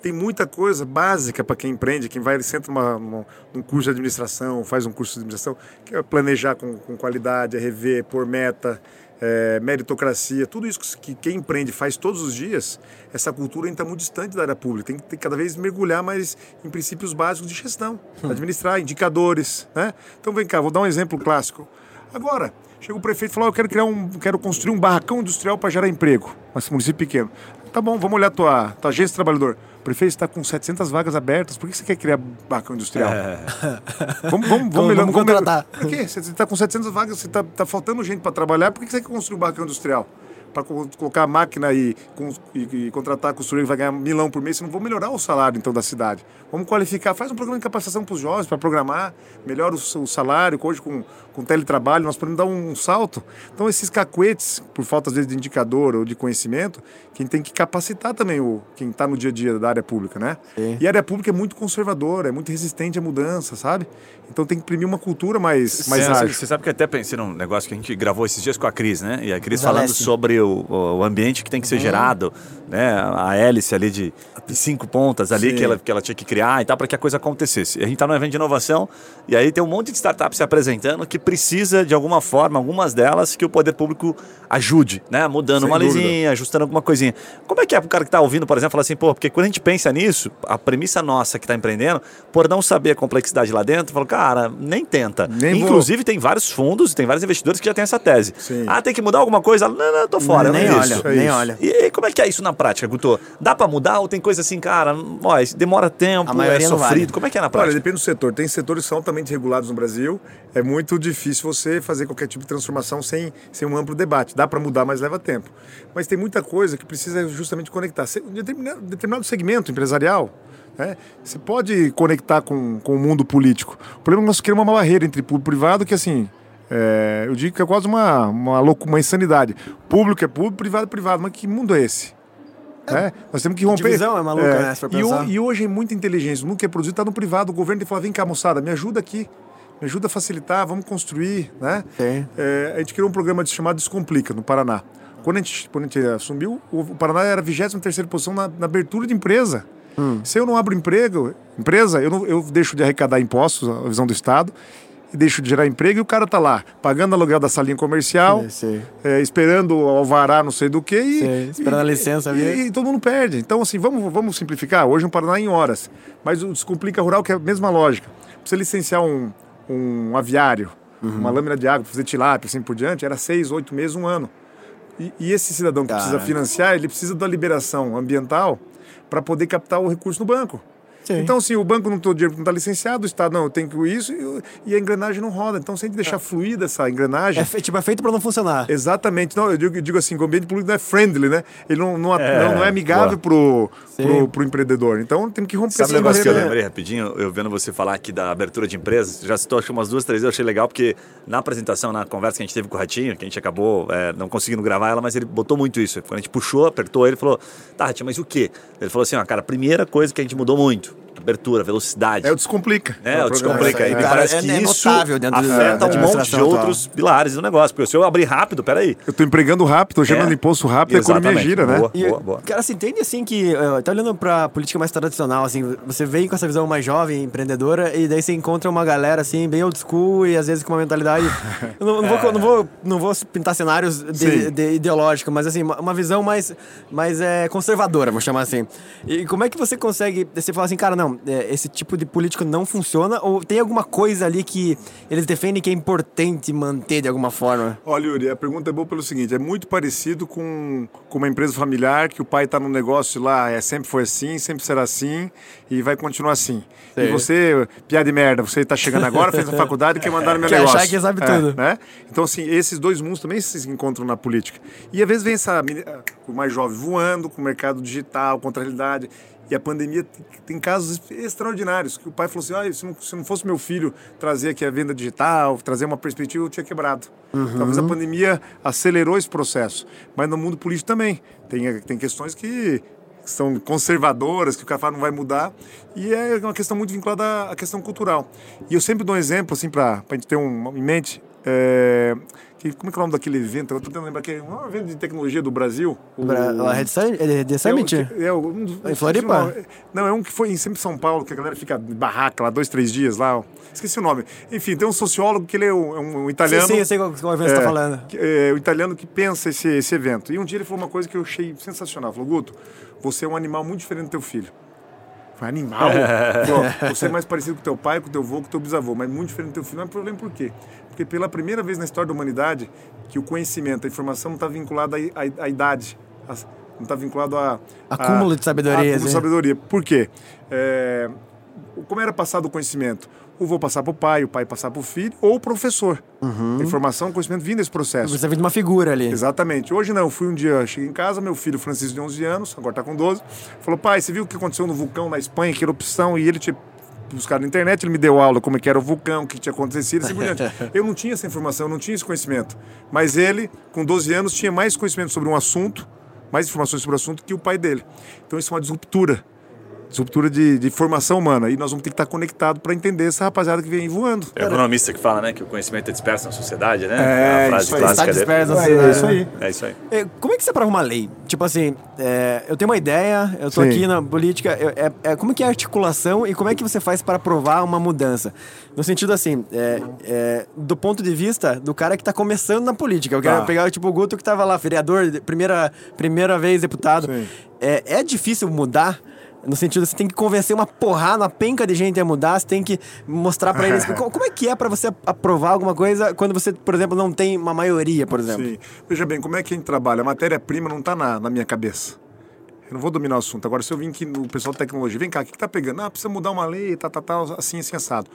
tem muita coisa básica para quem empreende, quem vai, ele senta numa, numa, num curso de administração, faz um curso de administração, que é planejar com, com qualidade, é rever, pôr meta, é, meritocracia, tudo isso que quem empreende faz todos os dias, essa cultura ainda está muito distante da área pública. Tem que ter, cada vez mergulhar mais em princípios básicos de gestão, hum. administrar, indicadores. Né? Então vem cá, vou dar um exemplo clássico. Agora, chega o prefeito e fala: oh, Eu quero criar um, quero construir um barracão industrial para gerar emprego. Mas município pequeno. Tá bom, vamos olhar a tua, tua agência trabalhador. Prefeito está com 700 vagas abertas, por que você quer criar barracão industrial? É. Vamos, vamos, vamos, melhor, vamos contratar. Por quê? Você está com 700 vagas, você está tá faltando gente para trabalhar, por que você quer construir um barracão industrial? Para colocar a máquina e, e, e contratar a costureira que vai ganhar milão por mês, você não vou melhorar o salário então da cidade. Vamos qualificar, faz um programa de capacitação para os jovens, para programar, melhora o, o, salário, hoje com, com teletrabalho nós podemos dar um, um, salto. Então esses cacuetes, por falta às vezes de indicador ou de conhecimento, quem tem que capacitar também o quem está no dia a dia da área pública, né? Sim. E a área pública é muito conservadora, é muito resistente à mudança, sabe? Então tem que imprimir uma cultura mais, mais Sim, ágil. Você sabe que até pensei num negócio que a gente gravou esses dias com a Cris, né? E a Cris falando sobre o, o, ambiente que tem que ser uhum. gerado, né? A hélice ali de, cinco pontas ali que ela, que ela tinha que criar e tal para que a coisa acontecesse. A gente está no evento de inovação e aí tem um monte de startups se apresentando que precisa de alguma forma, algumas delas, que o poder público ajude, né? Mudando Sem uma lesinha, ajustando alguma coisinha. Como é que é o cara que está ouvindo, por exemplo, falar assim, pô, porque quando a gente pensa nisso, a premissa nossa que está empreendendo, por não saber a complexidade lá dentro, falou, cara, nem tenta. Nem Inclusive, vou. tem vários fundos, tem vários investidores que já têm essa tese. Sim. Ah, tem que mudar alguma coisa? Não, não, tô fora. Nem, não olha, isso. nem olha. E, e, como é que é isso na prática, Guto? Dá para mudar ou tem coisa assim, cara, ó, demora tempo, é sofrido? Vale. Como é que é na prática? Olha, depende do setor. Tem setores que são altamente regulados no Brasil. É muito difícil você fazer qualquer tipo de transformação sem, sem um amplo debate. Dá para mudar, mas leva tempo. Mas tem muita coisa que precisa justamente conectar. Determinado, determinado segmento empresarial, Né? Você pode conectar com, com o mundo político. O problema é que nós criamos uma barreira entre público e privado que, assim, é, eu digo que é quase uma, uma, louco, uma insanidade. Público é público, privado é privado. Mas que mundo é esse? É, nós temos que romper. Divisão é maluca, né, se for e, o- e hoje é muita inteligência. O mundo que é produzido está no privado. O governo tem que falar: vem cá, moçada, me ajuda aqui. Me ajuda a facilitar, vamos construir. Né? É, a gente criou um programa chamado Descomplica, no Paraná. Quando a gente, quando a gente assumiu, o Paraná era a 23 posição na, na abertura de empresa. Se eu não abro emprego, empresa, eu, não, eu deixo de arrecadar impostos, a visão do Estado, e deixo de gerar emprego, e o cara tá lá, pagando aluguel da salinha comercial, Sim, sim. é, esperando o alvará não sei do que, e, Sim, esperando a licença e, e, e todo mundo perde. Então, assim, vamos, vamos simplificar. Hoje no Paraná em horas. Mas o Descomplica Rural, que é a mesma lógica. Pra você licenciar um, um aviário, Uhum. uma lâmina de água, pra fazer tilápia, assim por diante, era seis, oito meses, um ano. E, e esse cidadão que precisa Caraca. financiar, ele precisa da liberação ambiental para poder captar o recurso no banco. Sim. Então, assim, o banco não tem o dinheiro não está licenciado, o Estado não, que isso, e, e a engrenagem não roda. Então, se a gente deixar fluida essa engrenagem. É, fe- tipo, é feito pra não funcionar. Exatamente. Não, eu digo, eu digo assim, o ambiente público não é friendly, né? Ele não, não, É, não, não é amigável pro, pro empreendedor. Então tem que romper Sabe essa negócio que eu lembrei rapidinho? Eu vendo você falar aqui da abertura de empresas, já citou acho que umas duas, três vezes, eu achei legal, porque na apresentação, na conversa que a gente teve com o Ratinho, que a gente acabou é, não conseguindo gravar ela, mas ele botou muito isso. Quando a gente puxou, apertou ele, falou, tá, Ratinho, mas o quê? Ele falou assim, ó, cara, a primeira coisa que a gente mudou muito, abertura, velocidade. É o Descomplica. É, o descomplica. E me Cara, parece é- que é isso afeta da um monte de atual. outros pilares do negócio. Porque se eu abrir rápido, peraí. Eu tô empregando rápido, tô gerando É. imposto rápido, a economia gira, né? Boa. E, boa. Cara, você entende assim que, eh, tá olhando pra política mais tradicional, assim, você vem com essa visão mais jovem, empreendedora, e daí você encontra uma galera, assim, bem old school e às vezes com uma mentalidade. Eu não, não vou, não, vou, não vou pintar cenários de, de ideológicos, mas assim, uma, uma visão mais, mais é, conservadora, vou chamar assim. E como é que você consegue. Você fala assim, cara, não, é, esse tipo de político não funciona, ou tem alguma coisa ali que eles defendem que é importante manter de alguma forma? Olha, Yuri, a pergunta é boa pelo seguinte: é muito parecido com, com uma empresa familiar que o pai está no negócio lá, é, sempre foi assim, sempre será assim e vai continuar assim. E Sei. você, piada de merda, você está chegando agora, fez a faculdade e quer mandar no meu Quer negócio. achar que sabe É, tudo. Né? Então, assim, esses dois mundos também se encontram na política. E às vezes vem essa meni- o mais jovem voando com o mercado digital, contra a realidade. E a pandemia tem- casos extraordinários, que o pai falou assim, ah, se, não, se não fosse meu filho trazer aqui a venda digital, trazer uma perspectiva, eu tinha quebrado. Talvez a pandemia acelerou esse processo. Mas no mundo político também. Tem, tem questões que são conservadoras, que o cara fala não vai mudar, e é uma questão muito vinculada à- à questão cultural. E eu sempre dou um exemplo, assim, para a gente ter um em mente, é, que, como é que é o nome daquele evento? Eu tô tentando lembrar que é um evento de tecnologia do Brasil. o- Pra, a Red? É Summit? é, o- é, o- um Em Floripa? Não, é- um que foi em sempre São Paulo, que a galera fica barraca lá, dois, três dias lá. Esqueci o nome. Enfim, tem um sociólogo que ele é um, é um italiano. Sim, sim, eu sei qual, qual evento você É, tá falando. que- é, o italiano que pensa esse, esse evento. E um dia ele falou uma coisa que eu achei sensacional. Falou, Guto, você é um animal muito diferente do teu filho. Foi animal? Falou, você é mais parecido com teu pai, com teu avô, com teu bisavô, mas muito diferente do teu filho. Não é problema por quê? Porque pela primeira vez na história da humanidade que o conhecimento, a informação não está vinculada à, idade. a- não está vinculado a... Acúmulo de sabedoria, Acúmulo de assim. sabedoria. Por quê? É, como era passado o conhecimento? O avô passar para o pai, o pai passar para o filho, ou o professor. A informação, conhecimento vindo desse processo. Você vem de uma figura ali. Exatamente. Hoje não, eu fui um dia, cheguei em casa, meu filho Francisco de 11 anos, agora tá com 12, falou, pai, você viu o que aconteceu no vulcão na Espanha, que erupção, e ele tinha buscado na internet, ele me deu aula como é que era o vulcão, o que tinha acontecido, assim por diante. Eu não tinha essa informação, eu não tinha esse conhecimento. Mas ele, com 12 anos, tinha mais conhecimento sobre um assunto, mais informações sobre o assunto que o pai dele. Então isso é uma disruptura. Disruptura de, de formação humana. E nós vamos ter que estar conectados para entender essa rapaziada que vem voando. É o economista que fala, né, que o conhecimento é disperso na sociedade, né? É, a frase isso aí. clássica Está dele. disperso na É, sociedade. isso aí. É isso aí. É, Como é que você aprova uma lei? Tipo assim, é, eu tenho uma ideia, eu tô Sim. aqui na política, eu- é, é, como que é a articulação e como é que você faz para aprovar uma mudança? No sentido assim, é, é, do ponto de vista do cara que tá começando na política. Eu quero Tá. pegar tipo, o Guto que tava lá, vereador, primeira, primeira vez deputado. Sim. É, é difícil mudar? No sentido, você tem que convencer uma porrada, uma penca de gente a mudar, você tem que mostrar pra eles. Co- Como é que é pra você aprovar alguma coisa quando você, por exemplo, não tem uma maioria, por exemplo? Sim. Veja bem, como é que a gente trabalha? A matéria-prima não está na, na minha cabeça. Eu não vou dominar o assunto. Agora, se eu vim aqui no pessoal de tecnologia, vem cá, o que está pegando? Ah, precisa mudar uma lei, tá, tá, tá, assim, assim, assado.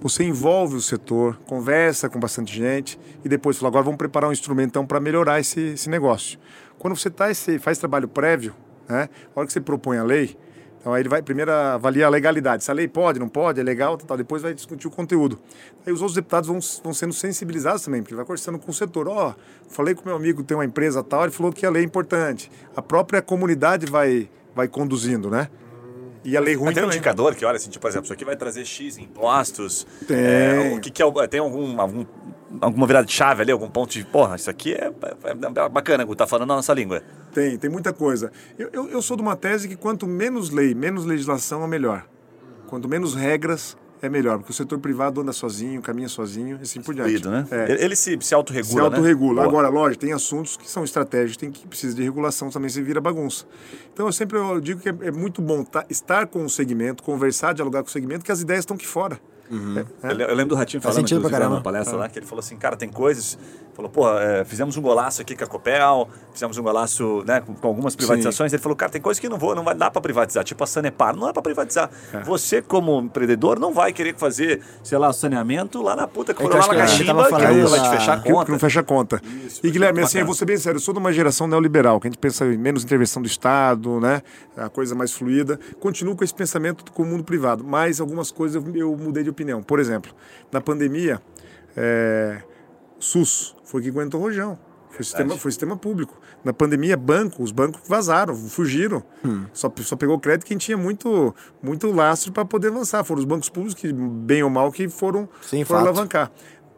Você envolve o setor, conversa com bastante gente e depois fala, agora vamos preparar um instrumento então para melhorar esse, esse negócio. Quando você tá esse, faz trabalho prévio, né, a hora que você propõe a lei, Então aí ele vai primeiro avaliar a legalidade. Se a lei pode, não pode, é legal, tal, depois vai discutir o conteúdo. Aí os outros deputados vão, vão sendo sensibilizados também, porque ele vai conversando com o setor. Ó, oh, falei com meu amigo tem uma empresa tal, ele falou que a lei é importante. A própria comunidade vai, vai conduzindo, né? E a lei ruim Mas tem um indicador que olha assim, tipo, por exemplo, isso aqui vai trazer X em impostos. Tem. É, o que, que é, tem algum, algum, alguma virada de chave ali, algum ponto de, porra, isso aqui é, é- é bacana, Gu, tá falando a nossa língua. Tem, tem muita coisa. Eu, eu, eu sou de uma tese que quanto menos lei, menos legislação é melhor. Quanto menos regras é melhor, porque o setor privado anda sozinho, caminha sozinho e assim por diante. Fluido, né? É. Ele, ele se, se autorregula, Se autorregula. né? Agora, lógico, tem assuntos que são estratégicos, tem que precisa de regulação, também se vira bagunça. Então, eu sempre eu digo que é, é muito bom tá- estar com o segmento, conversar, dialogar com o segmento, que as ideias estão aqui fora. É, é. Eu, le- eu lembro do Ratinho Faz falando inclusive, numa palestra lá, que ele falou assim, cara, tem coisas... Falou, pô, é, fizemos um golaço aqui com a Copel, fizemos um golaço né, com, com algumas privatizações. Ele falou, cara, tem coisas que não vou, não vai dar para privatizar, tipo a Sanepar, não é para privatizar. É. Você, como empreendedor, não vai querer fazer, sei lá, saneamento lá na puta que É que eu lá na que cachimba, que falando nunca vai te fechar a Que, que conta. não fecha a conta. e Guilherme, assim, eu vou ser bem sério, eu sou de uma geração neoliberal, que a gente pensa em menos intervenção do Estado, né? A coisa mais fluida. Continuo com esse pensamento com o mundo privado, mas algumas coisas eu, eu mudei de opinião. Por exemplo, na pandemia, é, SUS foi que aguentou o rojão. Foi sistema, foi sistema público. Na pandemia, banco, os bancos vazaram, fugiram. Hum. Só, só pegou crédito quem tinha muito, muito lastro para poder avançar. Foram os bancos públicos que, bem ou mal, que foram, Sim, foram fato. alavancar.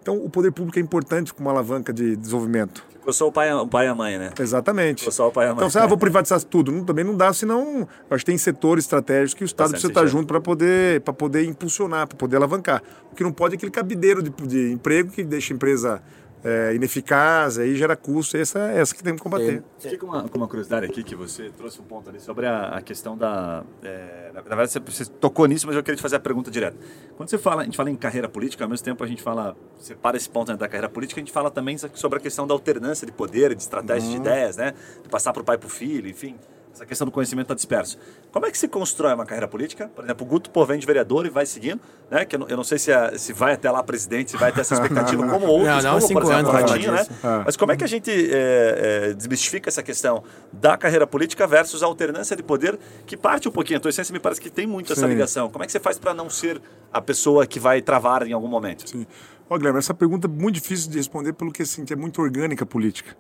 Então, o poder público é importante como alavanca de desenvolvimento. Eu sou o pai, o pai e a mãe, né? Exatamente. Vou só o pai e a mãe. Então, você, ah, vou privatizar tudo. Não, também não dá, senão acho que tem setores estratégicos que o Estado certo, precisa estar junto para poder, pra poder impulsionar, para poder alavancar. O que não pode é aquele cabideiro de, de emprego que deixa a empresa é, ineficaz, aí gera custo. Essa, essa que tem que combater. Fiquei com uma, com uma curiosidade aqui que você trouxe um ponto ali sobre a, a questão da. é, na verdade, você, você tocou nisso, mas eu queria te fazer a pergunta direta. Quando você fala, a gente fala em carreira política, ao mesmo tempo a gente fala, separa esse ponto dentro da carreira política, a gente fala também sobre a questão da alternância de poder, de estratégia de ideias, né? De passar para o pai para o filho, enfim. Essa questão do conhecimento está disperso. Como é que se constrói uma carreira política? Por exemplo, o Guto pô, vem de vereador e vai seguindo, né? Que eu não, eu não sei se, é- se vai até lá presidente, se vai ter essa expectativa, como outros, Não, não, como cinco por exemplo anos Ratinho, né? Ah. Mas como é que a gente é, é, desmistifica essa questão da carreira política versus a alternância de poder, que parte um pouquinho, a tua essência me parece que tem muito essa Sim. ligação. Como é que você faz para não ser a pessoa que vai travar em algum momento? Sim. Ó, Guilherme, essa pergunta é muito difícil de responder pelo que assim, é muito orgânica a política.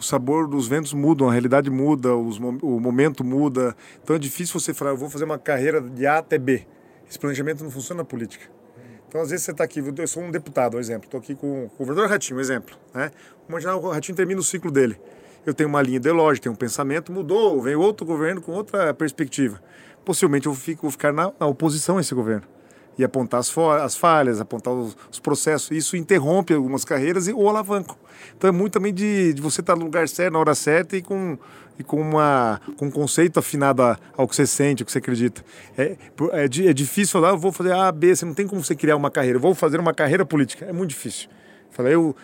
O sabor dos ventos mudam, a realidade muda, os o momento muda. Então é difícil você falar, eu vou fazer uma carreira de A até B. Esse planejamento não funciona na política. Então, às vezes você está aqui, eu sou um deputado, um exemplo, estou aqui com o governador Ratinho, um exemplo. Né? Imaginar o Ratinho termina o ciclo dele. Eu tenho uma linha ideológica, tenho um pensamento, mudou, vem outro governo com outra perspectiva. Possivelmente eu fico, vou ficar na, na oposição a esse governo e apontar as, as falhas, apontar os, os processos. Isso interrompe algumas carreiras e, ou alavanca. Então é muito também de, de você estar no lugar certo, na hora certa e com, e com, uma, com um conceito afinado a- ao que você sente, ao que você acredita. É, é, é difícil falar, eu vou fazer A, B, você não tem como você criar uma carreira. Eu vou fazer uma carreira política. É muito difícil. Falei, eu,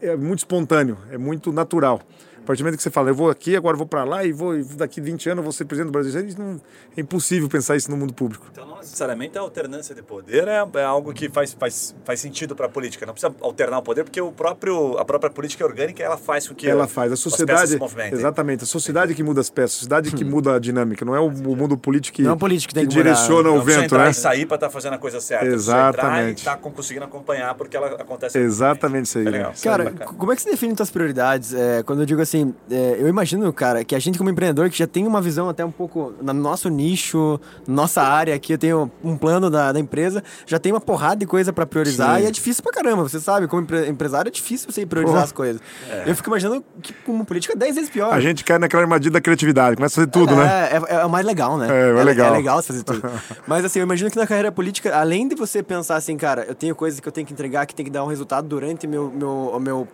é muito espontâneo, é muito natural. A partir do momento que você fala, eu vou aqui, agora vou para lá e vou daqui 20 anos eu vou ser presidente do Brasil, isso não- é impossível pensar isso no mundo público. Então, não necessariamente a alternância de poder é, é algo que faz, faz, faz sentido para a política. Não precisa alternar o poder, porque o próprio, a própria política orgânica ela faz com que ela faz. A as peças sociedade. Exatamente. A sociedade que muda as peças, a sociedade que muda a dinâmica. Não é o, o mundo político que, Não é o político que que direciona Não o vento, entrar né? e sair para estar fazendo a coisa certa. Precisa entrar e Exatamente. estar conseguindo acompanhar porque ela acontece. Exatamente isso aí. É né? legal. Cara, é como é que você define suas prioridades? É, quando eu digo assim, é, eu imagino, cara, que a gente como empreendedor que já tem uma visão até um pouco no nosso nicho, nossa área aqui, eu tenho um plano da, da empresa, já tem uma porrada de coisa pra priorizar Sim. e é difícil pra caramba, você sabe, como empre- empresário é difícil você priorizar as coisas. Eu fico imaginando que como política é 10 vezes pior. A gente cai naquela armadilha da criatividade, começa a fazer tudo, é, né? É, é o mais legal, né? É, é legal. É legal fazer tudo. Mas assim, eu imagino que na carreira política, além de você pensar assim, cara, eu tenho coisas que eu tenho que entregar, que tem que dar um resultado durante meu, meu, o meu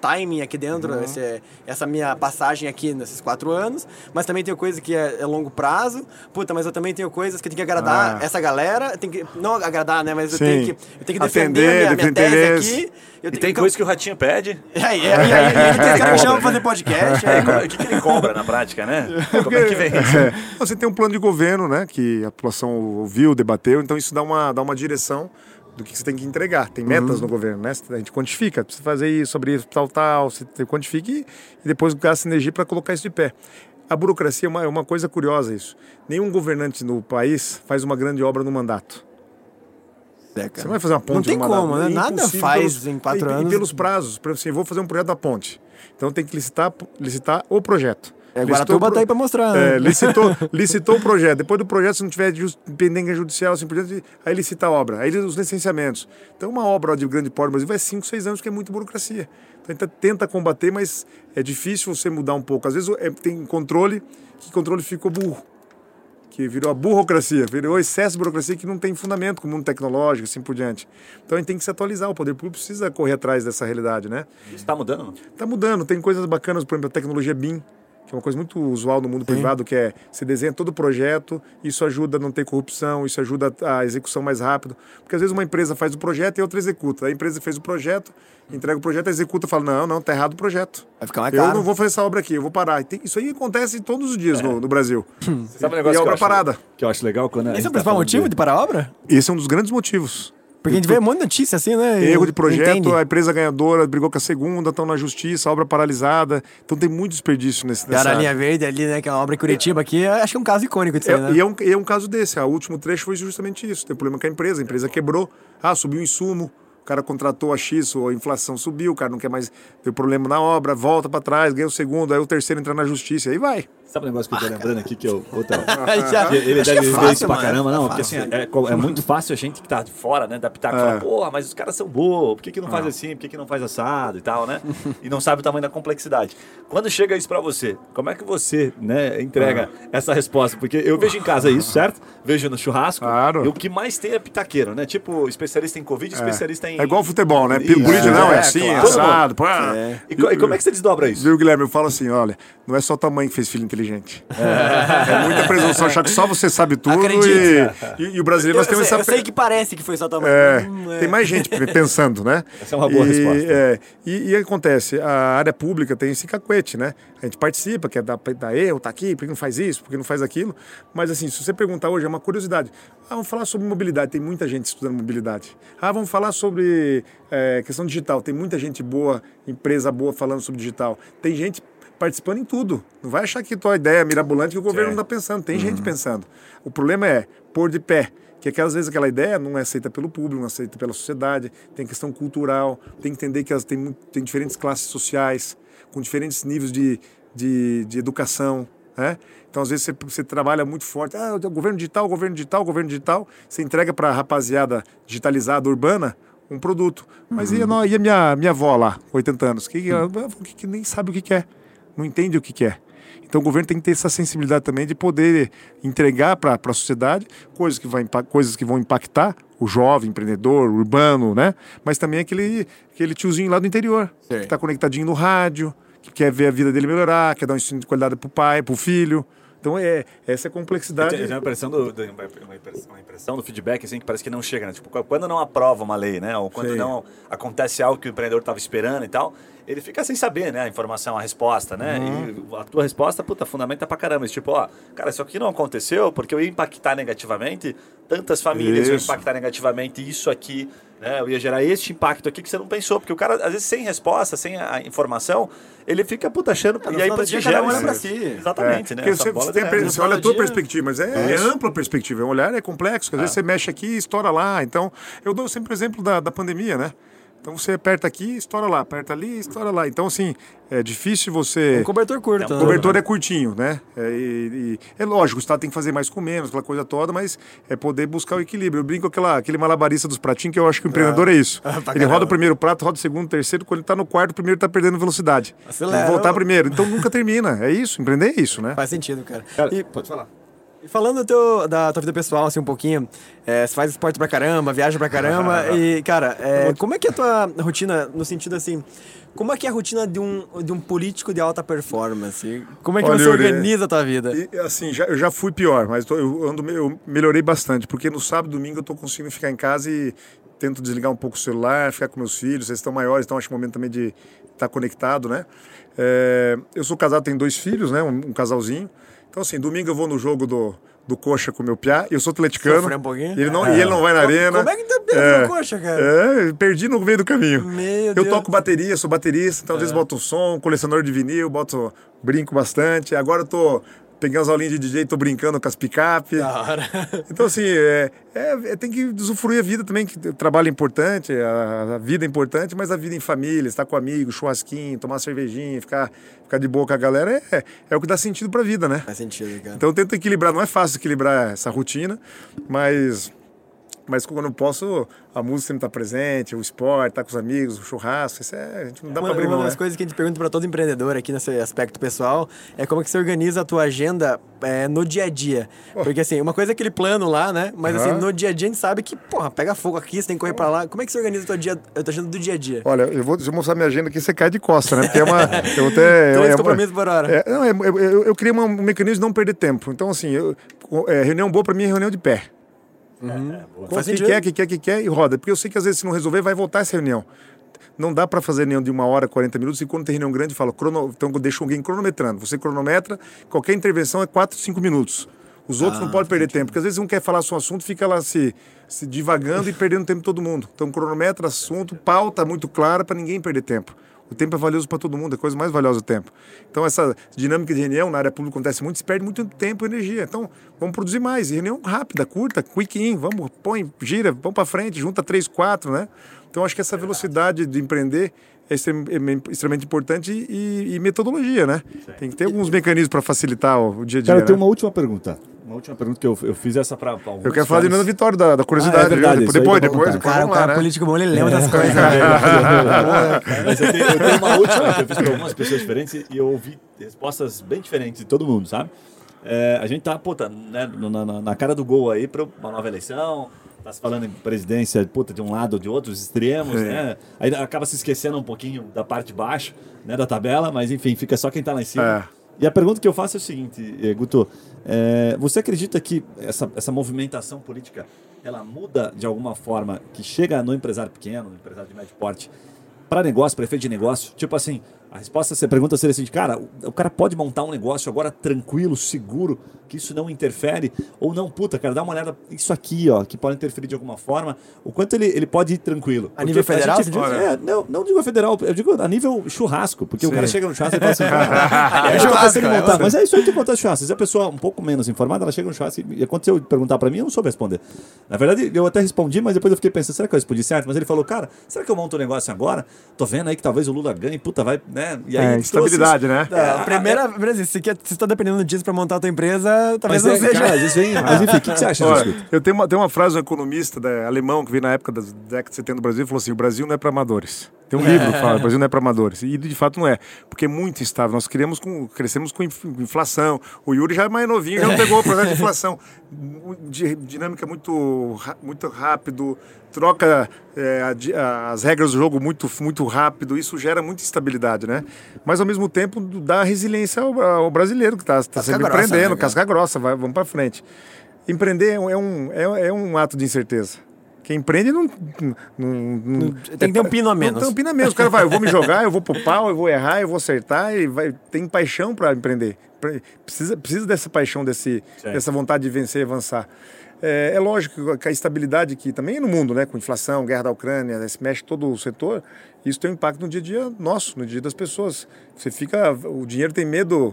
timing aqui dentro, Uhum. esse- essa minha passagem aqui nesses quatro anos, mas também tenho coisa que é, é longo prazo. Puta, mas eu também tenho coisas que eu tenho que agradar Ah. essa galera, tem que não agradar, né, mas eu Sim. tenho que eu tenho que defender Atender, a minha, minha tese aqui. Eu E tem que- coisa que o ratinho pede. E aí, e aí, e aí, e aí tem os caras que chamam pra fazer podcast. aí- O que, que ele cobra na prática, né? Como é que vem isso? É. Você tem um plano de governo, né? Que a população ouviu, debateu, então isso dá uma, dá uma direção do que você tem que entregar. Tem metas Uhum. no governo, né? A gente quantifica, precisa fazer isso, sobre isso, tal, tal, você quantifica e, e depois gasta energia para colocar isso de pé. a burocracia é uma, é uma coisa curiosa isso. Nenhum governante no país faz uma grande obra no mandato. É. Você não vai fazer uma ponte Não tem no mandato. como, né? É Nada faz em quatro e, anos. E pelos prazos. Por exemplo, assim, vou fazer um projeto da ponte. Então tem que licitar, licitar o projeto. É, Licitou Guaratuba o pro- tá aí pra mostrar, É, né? licitou, licitou o projeto. Depois do projeto, se não tiver jus- pendência judicial, assim por diante, aí licita a obra. Aí os licenciamentos. Então, uma obra de grande porte no Brasil vai 5, 6 anos, que é muita burocracia. Então, a gente tenta combater, mas é difícil você mudar um pouco. Às vezes é, tem controle, que controle ficou burro. Que virou a burocracia, virou excesso de burocracia que não tem fundamento com o mundo tecnológico, assim por diante. Então, a gente tem que se atualizar. O poder público precisa correr atrás dessa realidade, né? Isso tá mudando? não? Tá mudando, tem coisas bacanas, por exemplo, a tecnologia BIM, que é uma coisa muito usual no mundo privado, que é você desenha todo o projeto, isso ajuda a não ter corrupção, isso ajuda a execução mais rápido. Porque às vezes uma empresa faz o projeto e outra executa. A empresa que fez o projeto, entrega o projeto, executa, fala: não, não, tá errado o projeto. Vai ficar mais Eu caro. não vou fazer essa obra aqui, eu vou parar. E isso aí acontece todos os dias no, no Brasil. Você sabe um E negócio a que eu obra acho, parada. que eu acho legal quando Esse é o tá principal motivo de parar a obra? Esse é um dos grandes motivos. Porque a gente vê um monte de notícia assim, né? Erro de projeto, entende. a empresa ganhadora brigou com a segunda, estão na justiça, a obra paralisada. Então tem muito desperdício nesse nessa Cara, a linha verde ali, né? Que é uma obra em Curitiba aqui, acho que é um caso icônico disso É, aí, né? E é um, é um caso desse. O último trecho foi justamente isso. Tem problema com a empresa. A empresa quebrou. Ah, subiu o insumo. O cara contratou a X, ou a inflação subiu, o cara não quer mais ter problema na obra, volta para trás, ganha o segundo, aí o terceiro entra na justiça, aí vai. Sabe um negócio que eu tô lembrando aqui que eu. Outra, que ele acho deve que é ver fácil, isso pra caramba, não, É porque assim, é, co- é muito fácil a gente que tá de fora, né, da pitaco, É. falar, porra, mas os caras são burros, por que, que não faz assim, por que, que não faz assado e tal, né? E não sabe o tamanho da complexidade. Quando chega isso pra você, como é que você, né, entrega essa resposta? Porque eu vejo em casa isso, certo? Vejo no churrasco, Claro. e o que mais tem é pitaqueiro, né? Tipo, especialista em Covid, especialista em... É igual futebol, né? Isso, Política não, é, é, assim, claro. assado. pá. É. E, e como é que você desdobra isso? Viu, Guilherme? Eu falo assim, olha, não é só tua mãe que fez filho inteligente. É, muita presunção achar que só você sabe tudo e, e, e o brasileiro Eu, nós temos sei, essa... eu sei que parece que foi só tamanho. É, Hum, é. tem mais gente pensando, né? Essa é uma boa e, resposta. é, e, e acontece, a área pública tem esse cacuete, né? A gente participa, quer dar, dar erro, tá aqui, por que não faz isso, por que não faz aquilo? Mas assim, se você perguntar hoje, é uma curiosidade. Ah, vamos falar sobre mobilidade, tem muita gente estudando mobilidade. Ah, vamos falar sobre é, questão digital, tem muita gente boa, empresa boa falando sobre digital. Tem gente participando em tudo. Não vai achar que tua ideia é mirabolante que o governo não está pensando. Tem gente pensando. O problema é pôr de pé. Que aquelas vezes aquela ideia não é aceita pelo público, não é aceita pela sociedade, tem questão cultural, tem que entender que elas têm, tem diferentes classes sociais, com diferentes níveis de, de, de educação. Né? Então, às vezes, você, você trabalha muito forte. Ah, o governo digital, governo digital, governo digital. Você entrega para a rapaziada digitalizada, urbana, um produto. Mas e, a, no- e a minha, minha avó lá, 80 anos, que, que, que, que nem sabe o que quer, não entende o que quer. Então o governo tem que ter essa sensibilidade também de poder entregar para a sociedade coisas que, vai, coisas que vão impactar o jovem empreendedor, o urbano, né? Mas também aquele, aquele tiozinho lá do interior, Sim. que está conectadinho no rádio, que quer ver a vida dele melhorar, quer dar um ensino de qualidade para o pai, para o filho. Então é essa é a complexidade. Tenho uma impressão do, do- uma impressão- uma impressão do feedback assim que parece que não chega, né? Tipo, quando não aprova uma lei, né? Ou quando Sim. não acontece algo que o empreendedor estava esperando e tal, ele fica sem saber, né? A informação, a resposta, né? Uhum. E a tua resposta, puta, fundamenta pra caramba. Tipo, ó, cara, isso aqui não aconteceu porque eu ia impactar negativamente tantas famílias, eu ia Isso. impactar negativamente isso aqui, né? Eu ia gerar este impacto aqui que você não pensou, porque o cara, às vezes, sem resposta, sem a informação, ele fica, puta, achando. É, e aí, dia, gera olha isso. pra si. Exatamente, É, né? você, bola você tem neve. você olha a tua dia- perspectiva, mas é, é ampla a perspectiva. É um olhar é complexo, que às vezes você mexe aqui e estoura lá. Então, eu dou sempre o exemplo da, da pandemia, né? Então você aperta aqui, estoura lá, aperta ali, estoura lá. Então, assim, é difícil você. Um cobertor curto. É um né? O cobertor é curtinho, né? É, e- e- é lógico, o Estado tem que fazer mais com menos, aquela coisa toda, mas é poder buscar o equilíbrio. Eu brinco com aquela, aquele malabarista dos pratinhos, que eu acho que o empreendedor é isso. pra ele roda o primeiro prato, roda o segundo, o terceiro, quando ele está no quarto, o primeiro está perdendo velocidade. Acelera. Tem que voltar primeiro. Então nunca termina. É isso, empreender é isso, né? Faz sentido, cara. Cara, E, pode falar. E falando do teu- da tua vida pessoal, assim, um pouquinho, é, você faz esporte pra caramba, viaja pra caramba, e, cara, é, como é que é a tua rotina, no sentido assim, como é que é a rotina de um, de um político de alta performance? Como é que Olha, você organiza a tua vida? E, assim, já, eu já fui pior, mas tô- eu, ando, eu melhorei bastante, porque no sábado e domingo eu tô conseguindo ficar em casa e tento desligar um pouco o celular, ficar com meus filhos, eles estão maiores, então acho que é o momento também de estar conectado, né? É, eu sou casado, tenho dois filhos, né? Um, um casalzinho. Então, assim, domingo eu vou no jogo do, do coxa com o meu piá. Eu sou atleticano. Um? E ele não, e ele não vai na arena. Como é que tá perdendo coxa, cara? É, perdi no meio do caminho. Meu eu Deus. toco bateria, sou baterista, então às É. vezes boto um som, colecionador de vinil, boto, brinco bastante. Agora eu tô pegando as aulinhas de DJ, tô brincando com as picape. Da hora. Então, assim, é, é- é- tem que usufruir a vida também, que o trabalho é importante, a, a vida é importante, mas a vida em família, estar com amigos, churrasquinho, tomar cervejinha, ficar, ficar de boa com a galera, é, é o que dá sentido pra vida, né? Faz sentido, cara. Então eu tento equilibrar, não é fácil equilibrar essa rotina, mas, mas quando eu posso, a música sempre tá presente, o esporte, tá com os amigos, o churrasco, isso é, a gente não dá Uma, pra abrir uma mão, das né? coisas que a gente pergunta pra todo empreendedor aqui nesse aspecto pessoal é como é que você organiza a tua agenda é, no dia a dia. Porque assim, uma coisa é aquele plano lá, né? Mas assim, Aham. no dia a dia a gente sabe que, porra, pega fogo aqui, você tem que correr pra lá. Como é que você organiza a tua, dia, a tua agenda do dia a dia? Olha, eu vou, deixa eu mostrar minha agenda aqui, você cai de costa, né? Porque é uma. Eu vou ter, Três é uma- compromissos por hora. É, não, é- eu, eu, eu criei uma- um mecanismo de não perder tempo. Então, assim, eu- é, reunião boa pra mim é reunião de pé. Faz que sentido. quer, que quer, que quer e roda. Porque eu sei que às vezes se não resolver, vai voltar essa reunião. Não dá para fazer reunião de uma hora, 40 minutos, e quando tem reunião grande, fala, crono... então eu deixo alguém cronometrando. Você cronometra, qualquer intervenção é 4, 5 minutos. Os outros Ah, não podem perder tempo, porque às vezes um quer falar seu assunto, fica lá se, se divagando e perdendo tempo de todo mundo. Então cronometra assunto, pauta muito clara para ninguém perder tempo. O tempo é valioso para todo mundo, é a coisa mais valiosa do tempo. Então, essa dinâmica de reunião na área pública acontece muito, se perde muito tempo e energia. Então, vamos produzir mais. E reunião rápida, curta, quick in, vamos, põe, gira, vamos para frente, junta três, quatro, né? Então, acho que essa velocidade de empreender é é extremamente importante e, e metodologia, né? Tem que ter alguns mecanismos para facilitar o, o dia a dia. Cara, eu tenho né? uma última pergunta. Uma última pergunta que eu, eu fiz essa pra, pra Eu quero falar de. Nando Vitória, da, da curiosidade. Ah, é verdade, depois, pra depois, depois, Cara, o lá, cara né? político bom, ele lembra das coisas. Mas eu tenho, eu tenho uma última que eu fiz para algumas pessoas diferentes e eu ouvi respostas bem diferentes de todo mundo, sabe? É, a gente tá, puta, né, na, na- na cara do gol aí para uma nova eleição. Tá se falando em presidência, puta, de um lado ou de outro, os extremos, Sim. né? Aí acaba se esquecendo um pouquinho da parte de baixo, né, da tabela, mas enfim, fica só quem tá lá em cima. É. E a pergunta que eu faço é o seguinte, eh, Guto, é, você acredita que essa, essa movimentação política, ela muda de alguma forma, que chega no empresário pequeno, no empresário de médio porte, para negócio, para efeito de negócio? Tipo assim, a resposta, você pergunta seria assim, cara, o, cara pode montar um negócio agora tranquilo, seguro, que isso não interfere? Ou não, puta, cara, dá uma olhada, isso aqui, ó, que pode interferir de alguma forma, o quanto ele, ele pode ir tranquilo? A nível Porque federal, gente- você diz? é, não, não digo federal, eu digo a nível churrasco, porque o cara chega no churrasco e fala assim, cara, É tô churrasco, é montar, mas é isso aí que acontece churrasco. Se a pessoa um pouco menos informada, ela chega no churrasco e aconteceu perguntar pra mim, eu não soube responder. Na verdade, eu até respondi, mas depois eu fiquei pensando, será que eu respondi certo? Mas ele falou, cara, será que eu monto um negócio agora? Tô vendo aí que talvez o Lula ganhe, puta, vai, né? E aí É, ele trouxe estabilidade, isso. né? É, A primeira, Brasil, se quer- se você tá dependendo disso pra montar a tua empresa, talvez Mas, não é, seja. cara, vem, mas enfim, o que, que você acha disso? Olha, Guto? eu tenho uma, tem uma frase de um economista da- alemão que veio na época das décadas de 70 do Brasil e falou assim: o Brasil não é para amadores. Tem um livro que fala: o Brasil não é para amadores. E de fato não é, porque é muito instável. Nós criamos com, crescemos com inf- inflação. O Yuri já é mais novinho, já não pegou o processo de inflação. Di- Dinâmica muito, muito rápido, troca é, a as regras do jogo muito, muito rápido. Isso gera muita instabilidade, né? Mas ao mesmo tempo dá resiliência ao, ao brasileiro que está Casca sempre grossa, empreendendo, né, casca grossa, vai, vamos para frente. Empreender é é, um, é, é um ato de incerteza. Quem empreende não. não, não- Tem que ter um pino a Não menos. tem um pino a menos. O cara vai, eu vou me jogar, eu vou pro pau, eu vou errar, eu vou acertar, e vai, tem paixão para empreender. Pre- Precisa, precisa dessa paixão, desse, dessa vontade de vencer e avançar. É, é lógico que a estabilidade que também é no mundo, né, com inflação, guerra da Ucrânia, né, se mexe todo o setor, isso tem um impacto no dia a dia nosso, no dia das pessoas. Você fica, o dinheiro tem medo,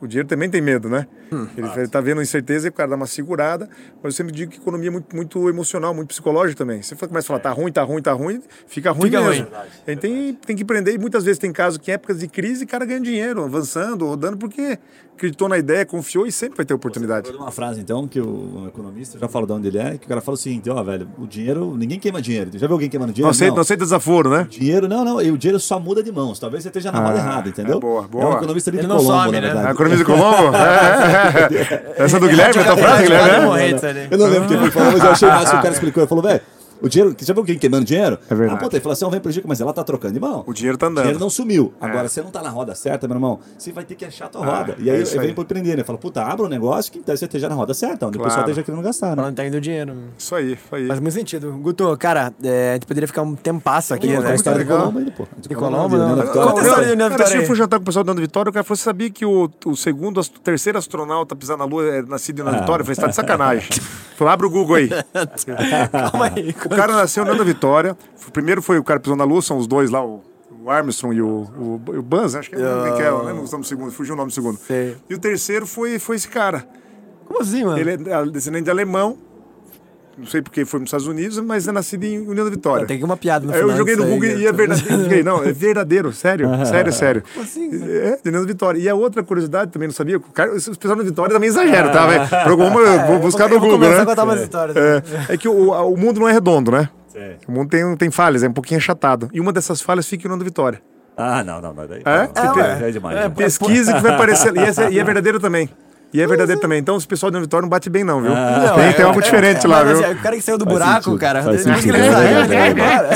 o dinheiro também tem medo, né? Ele está vendo incerteza e o cara dá uma segurada, mas eu sempre digo que economia é muito, muito emocional, muito psicológico também. Você começa a falar, tá ruim, tá ruim, tá ruim, fica ruim Fica mesmo. ruim. Gente tem, tem que empreender e muitas vezes tem casos que em épocas de crise o cara ganha dinheiro, avançando, rodando, porque acreditou na ideia, confiou e sempre vai ter oportunidade. Dar uma frase, então, que o um economista, já falo de onde ele é, que o cara fala o seguinte, ó, velho, o dinheiro, ninguém queima dinheiro. Já viu alguém queimando dinheiro? Não aceita, não aceita desaforo, né? Dinheiro, não, não, e o dinheiro só muda de mãos. Talvez você esteja na Ah, errada, entendeu? é boa, boa. É um economista ali Ele de não Colombo, some, na né? verdade. A economia de Colombo? É, é, é. Essa do Guilherme, essa frase, Vai Guilherme? né? Eu não lembro quem foi falou, mas eu achei massa. O cara explicou. Ele falou, velho, O dinheiro, já viu quem queimando dinheiro? É verdade. Ah, puta, a inflação vem prejudicar, mas ela tá trocando de mão. O dinheiro tá O dinheiro andando. não sumiu. É. Agora, você não tá na roda certa, meu irmão, você vai ter que achar a tua Ah, roda. E é aí, eu aí. venho pro empreender, né? Fala, puta, abra um negócio que você esteja na roda certa, onde o Claro. pessoal esteja querendo gastar, Pra né? onde tá indo o dinheiro. Isso aí, isso aí. Faz muito sentido. Guto, cara, é, a gente poderia ficar um tempasso aqui, Pô, né? a história de. Colombo ainda, pô. De Colombo, né? não. Na União Cara, Vitória eu fui jantar com o pessoal da União Vitória, o cara falou: você sabia que o, o segundo, o terceiro astronauta a pisar na Lua é nascido União Ah. Vitória? Eu falei, você tá de sacanagem. Falei, abre o Google aí. Calma aí. O cara nasceu da Vitória. O primeiro foi o cara que pisou na Lua, são os dois lá, o, o Armstrong e o, o, o Buzz, acho que é, uh... que é, eu lembro o nome do segundo, fugiu o nome do segundo. Sei. E o terceiro foi, foi esse cara. Como assim, mano? Ele é descendente de alemão, não sei porque foi nos Estados Unidos, mas é nascido em União da Vitória. Tem que uma piada no final. eu joguei no disso aí, Google e é verdadeiro. Não, é verdadeiro, sério, sério, sério. assim, É, de União da Vitória. E a outra curiosidade, também não sabia, o cara, os pessoal da Vitória também exageram, tá? velho? Programa, eu vou buscar Eu no Google, né? umas histórias. É, é que o, o mundo não é redondo, né? É. O mundo tem, tem falhas, é um pouquinho achatado. E uma dessas falhas fica em União da Vitória. Ah, não, não, não. Daí, É? não, É, é demais. É, né? Pesquise que vai aparecer. E, essa- e é verdadeiro também. E é verdadeiro também. Então, os pessoal de Vitória não bate bem, não, viu? Não, tem, é- tem algo é- diferente é, lá, viu? o cara que saiu do Faz buraco, sentido, cara. faz que ele vai embora.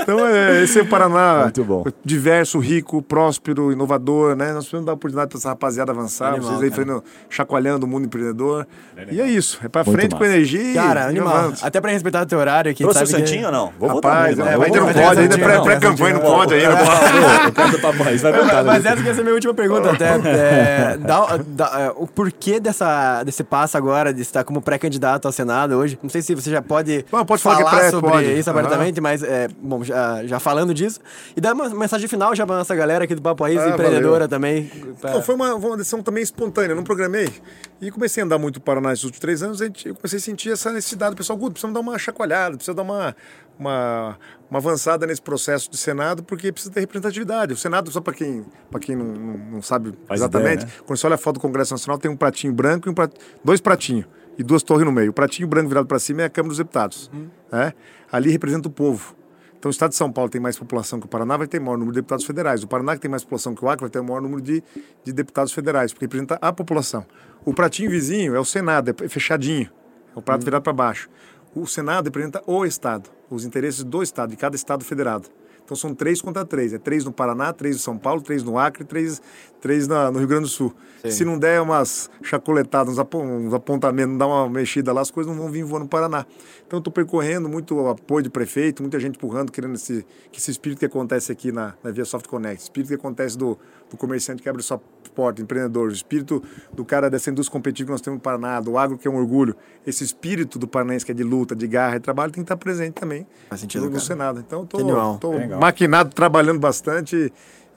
Então, é, esse é o Paraná. Muito bom. Diverso, rico, próspero, inovador, né? Nós precisamos dar oportunidade para essa rapaziada avançar. Animal, vocês aí fazendo, chacoalhando o mundo empreendedor. E é isso. É para frente com massa. energia. e Cara, animal. Até pra respeitar o teu horário aqui. Trouxe o Santinho ou não? Vou Rapaz, é, não vou pode, votar ainda pré-campanha não Santinho, pode ainda. Eu quero papai, isso vai votar. Mas né? essa que ia ser a minha última pergunta até. Porquê dessa, desse passo agora de estar como pré-candidato ao Senado hoje? Não sei se você já pode, Não, pode falar é pré, sobre pode. isso abertamente, mas é, bom, já, já falando disso. E dá uma mensagem final já pra nossa galera aqui do Papo Raiz, Ah, empreendedora também. pra- Não, foi uma, uma decisão também espontânea, não programei. E comecei a andar muito no Paraná nesses últimos três anos, a gente- eu comecei a sentir essa necessidade. O pessoal, Guto, precisamos dar uma chacoalhada, precisa dar uma, uma, uma avançada nesse processo de Senado, porque precisa ter representatividade. O Senado, só para quem, pra quem não, não, sabe Faz exatamente, ideia, né? quando você olha a foto do Congresso Nacional, tem um pratinho branco e um prat... dois pratinhos e duas torres no meio. O pratinho branco virado para cima é a Câmara dos Deputados. né? Ali representa o povo. Então, o estado de São Paulo tem mais população que o Paraná, vai ter maior número de deputados federais. O Paraná, que tem mais população que o Acre, vai ter maior número de, de deputados federais, porque representa a população. O pratinho vizinho é o Senado, é fechadinho, é o prato virado para baixo. O Senado representa o Estado, os interesses do Estado, de cada Estado federado. Então são três contra três. É três no Paraná, três no São Paulo, três no Acre, três, três na- no Rio Grande do Sul. Se não der umas chacoletadas, uns, apo- uns apontamentos, não dar uma mexida lá, as coisas não vão vir voando no Paraná. Então eu estou percorrendo muito apoio de prefeito, muita gente empurrando, querendo esse, que esse espírito que acontece aqui na, na Via Soft Connect, espírito que acontece do, do comerciante que abre sua porta, empreendedor, o espírito do cara dessa indústria competitiva que nós temos no Paraná, do agro que é um orgulho, esse espírito do paranaense que é de luta, de garra e trabalho tem que estar presente também Faz sentido, no, no cara. Senado. Então estou maquinado, trabalhando bastante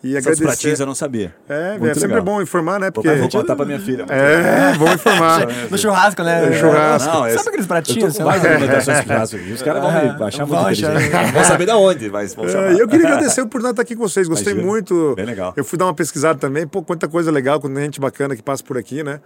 e Essas agradecer. pratinhas eu não sabia. É, Muito é sempre legal. bom informar, né? Vou, Porque vou contar pra minha filha. é bom informar. No churrasco, né? É, churrasco. Não, esse- Sabe aqueles Eu pratinhos? tô com várias alimentações de churrasco aqui. Os caras vão me achar muito inteligente. Vão saber de onde, mas vão chamar. É, e eu queria agradecer de estar aqui com vocês. Gostei Imagina. muito. Bem legal. Eu fui dar uma pesquisada também. Pô, quanta coisa legal, quanta gente bacana que passa por aqui, né?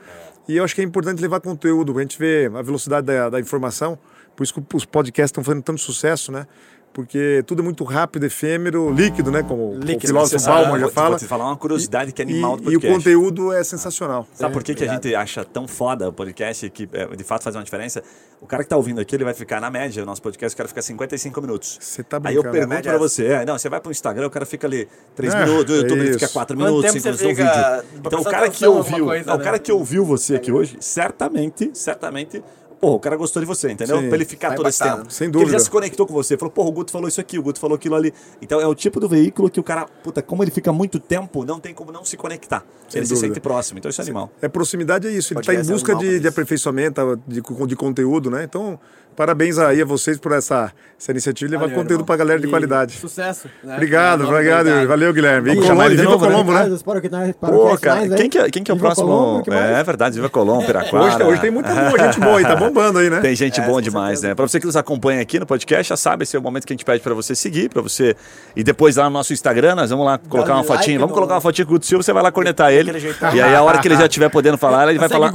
E eu acho que é importante levar conteúdo. A gente vê a velocidade da, da informação. Por isso que os podcasts estão fazendo tanto sucesso, né? Porque tudo é muito rápido, efêmero, líquido, né? Como Líquido. o filósofo Você Bauman já vou fala. Vou te falar uma curiosidade que é E, animal do e o podcast. conteúdo é sensacional. Sabe por que, que a gente acha tão foda o podcast que é, de fato faz uma diferença? O cara que tá ouvindo aqui, ele vai ficar na média, o nosso podcast, o cara fica 55 minutos. Você tá Aí eu brincando. pergunto média pra é você, é, não, você vai pro Instagram, o cara fica ali 3 É, minutos, o YouTube isso. fica 4 Quanto minutos, tempo 5 você minutos fica vídeo. Então o cara que ouviu, coisa, não, o né? cara que ouviu você aqui hoje, certamente, certamente Pô, o cara gostou de você, entendeu? Sim. pra ele ficar Tá todo esse tempo. Sem Porque Ele já dúvida. se conectou com você. Falou, porra, o Guto falou isso aqui, o Guto falou aquilo ali. Então é o tipo do veículo que o cara, puta, como ele fica muito tempo, não tem como não se conectar. ele se dúvida. sente próximo. Então isso é animal. É proximidade, é isso. Ele está Podcast em é busca de, de aperfeiçoamento, de, de conteúdo, né? Então, parabéns aí a vocês por essa, essa iniciativa e levar Valeu, conteúdo para a galera de E qualidade. Sucesso. né? Obrigado, obrigado. Valeu, Guilherme. Vem Colombo chamar ele de Viva novo, né? Colombo, né? Pô, cara, quem que, é- quem que é o próximo? É verdade, Viva Colombo, Piraquara. Hoje, hoje tem muita boa, gente boa aí, tá bombando aí, né? Tem gente É, boa demais, certeza. né? Pra você que nos acompanha aqui no podcast, já sabe, esse é o momento que a gente pede pra você seguir, pra você. E depois lá no nosso Instagram, nós vamos lá colocar uma like fotinha. Vamos no- colocar uma fotinha com o Guto Silva, você vai lá cornetar ele. E aí, a hora que ele já estiver podendo falar, ele vai falar.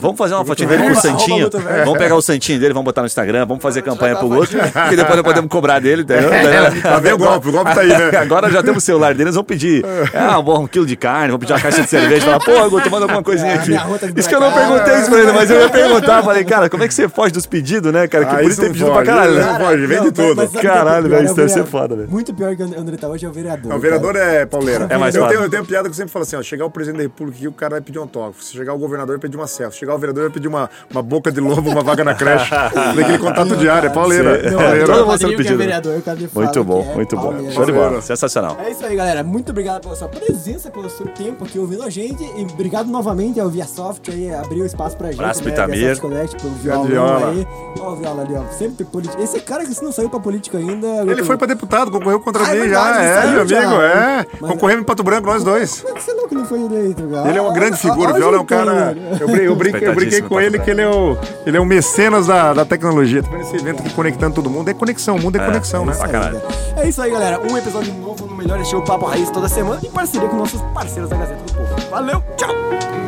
Vamos fazer uma fotinha dele com o. Santinho. Vamos pegar o Santinho dele, vamos botar no Instagram. Instagram, vamos fazer campanha pro Guto, que depois nós podemos cobrar dele, entendeu? Tá vendo o golpe? O golpe tá aí, né? Agora já temos o celular dele, eles vão pedir ah, um, bom, um quilo de carne, vão pedir uma caixa de cerveja. Falar, pô, Guto, manda alguma coisinha É, aqui. tá Isso que eu não perguntei isso pra ele, mas eu ia perguntar. Falei, cara, como é que você foge dos pedidos, né, cara? Que Ah, por isso tem pedido pode, pra caralho. né? Não pode, vende tudo. é Caralho, velho, É isso deve ser foda, velho. Muito pior que o André tá hoje é o vereador. Não, o vereador é pauleira. É mais eu, fácil. tenho, eu tenho uma piada que eu sempre falo assim: ó, chegar o presidente da república aqui, o cara vai pedir um autógrafo. Se chegar o governador, vai pedir uma selfie. Se chegar o vereador, vai pedir uma, uma boca de lobo, uma vaga na creche. Contato diário, é pauleira. Não, pauleira. Todo mundo sendo que é pedido. vereador, o Muito bom, que é muito bom. Show de bola, sensacional. É isso aí, galera. Muito obrigado pela sua presença, pelo seu tempo aqui ouvindo a gente. E obrigado novamente ao ViaSoft aí, abriu espaço pra gente. Abraço pro né? Itamir. ViaSoft Connect, pelo violão Viola. aí. Ó, o Viola ali, ó. Sempre político. Esse cara que se não saiu pra política ainda. Ele foi pra deputado, concorreu contra Ah, é mim verdade, já. É, meu já. amigo, é. Mas- Concorremos em Pato Branco, nós dois. Como é que você não que não foi eleito, cara? Ele é uma grande figura. O Viola é um o cara. Eu, brin- eu, brinquei, com ele que ele é o, ele é o mecenas da tecnologia. Tá vendo esse evento aqui conectando todo mundo? É conexão, o mundo é, conexão, né? caralho. É isso aí, galera. Um episódio novo no Melhor Show Papo Raiz toda semana em parceria com nossos parceiros da Gazeta do Povo. Valeu, tchau!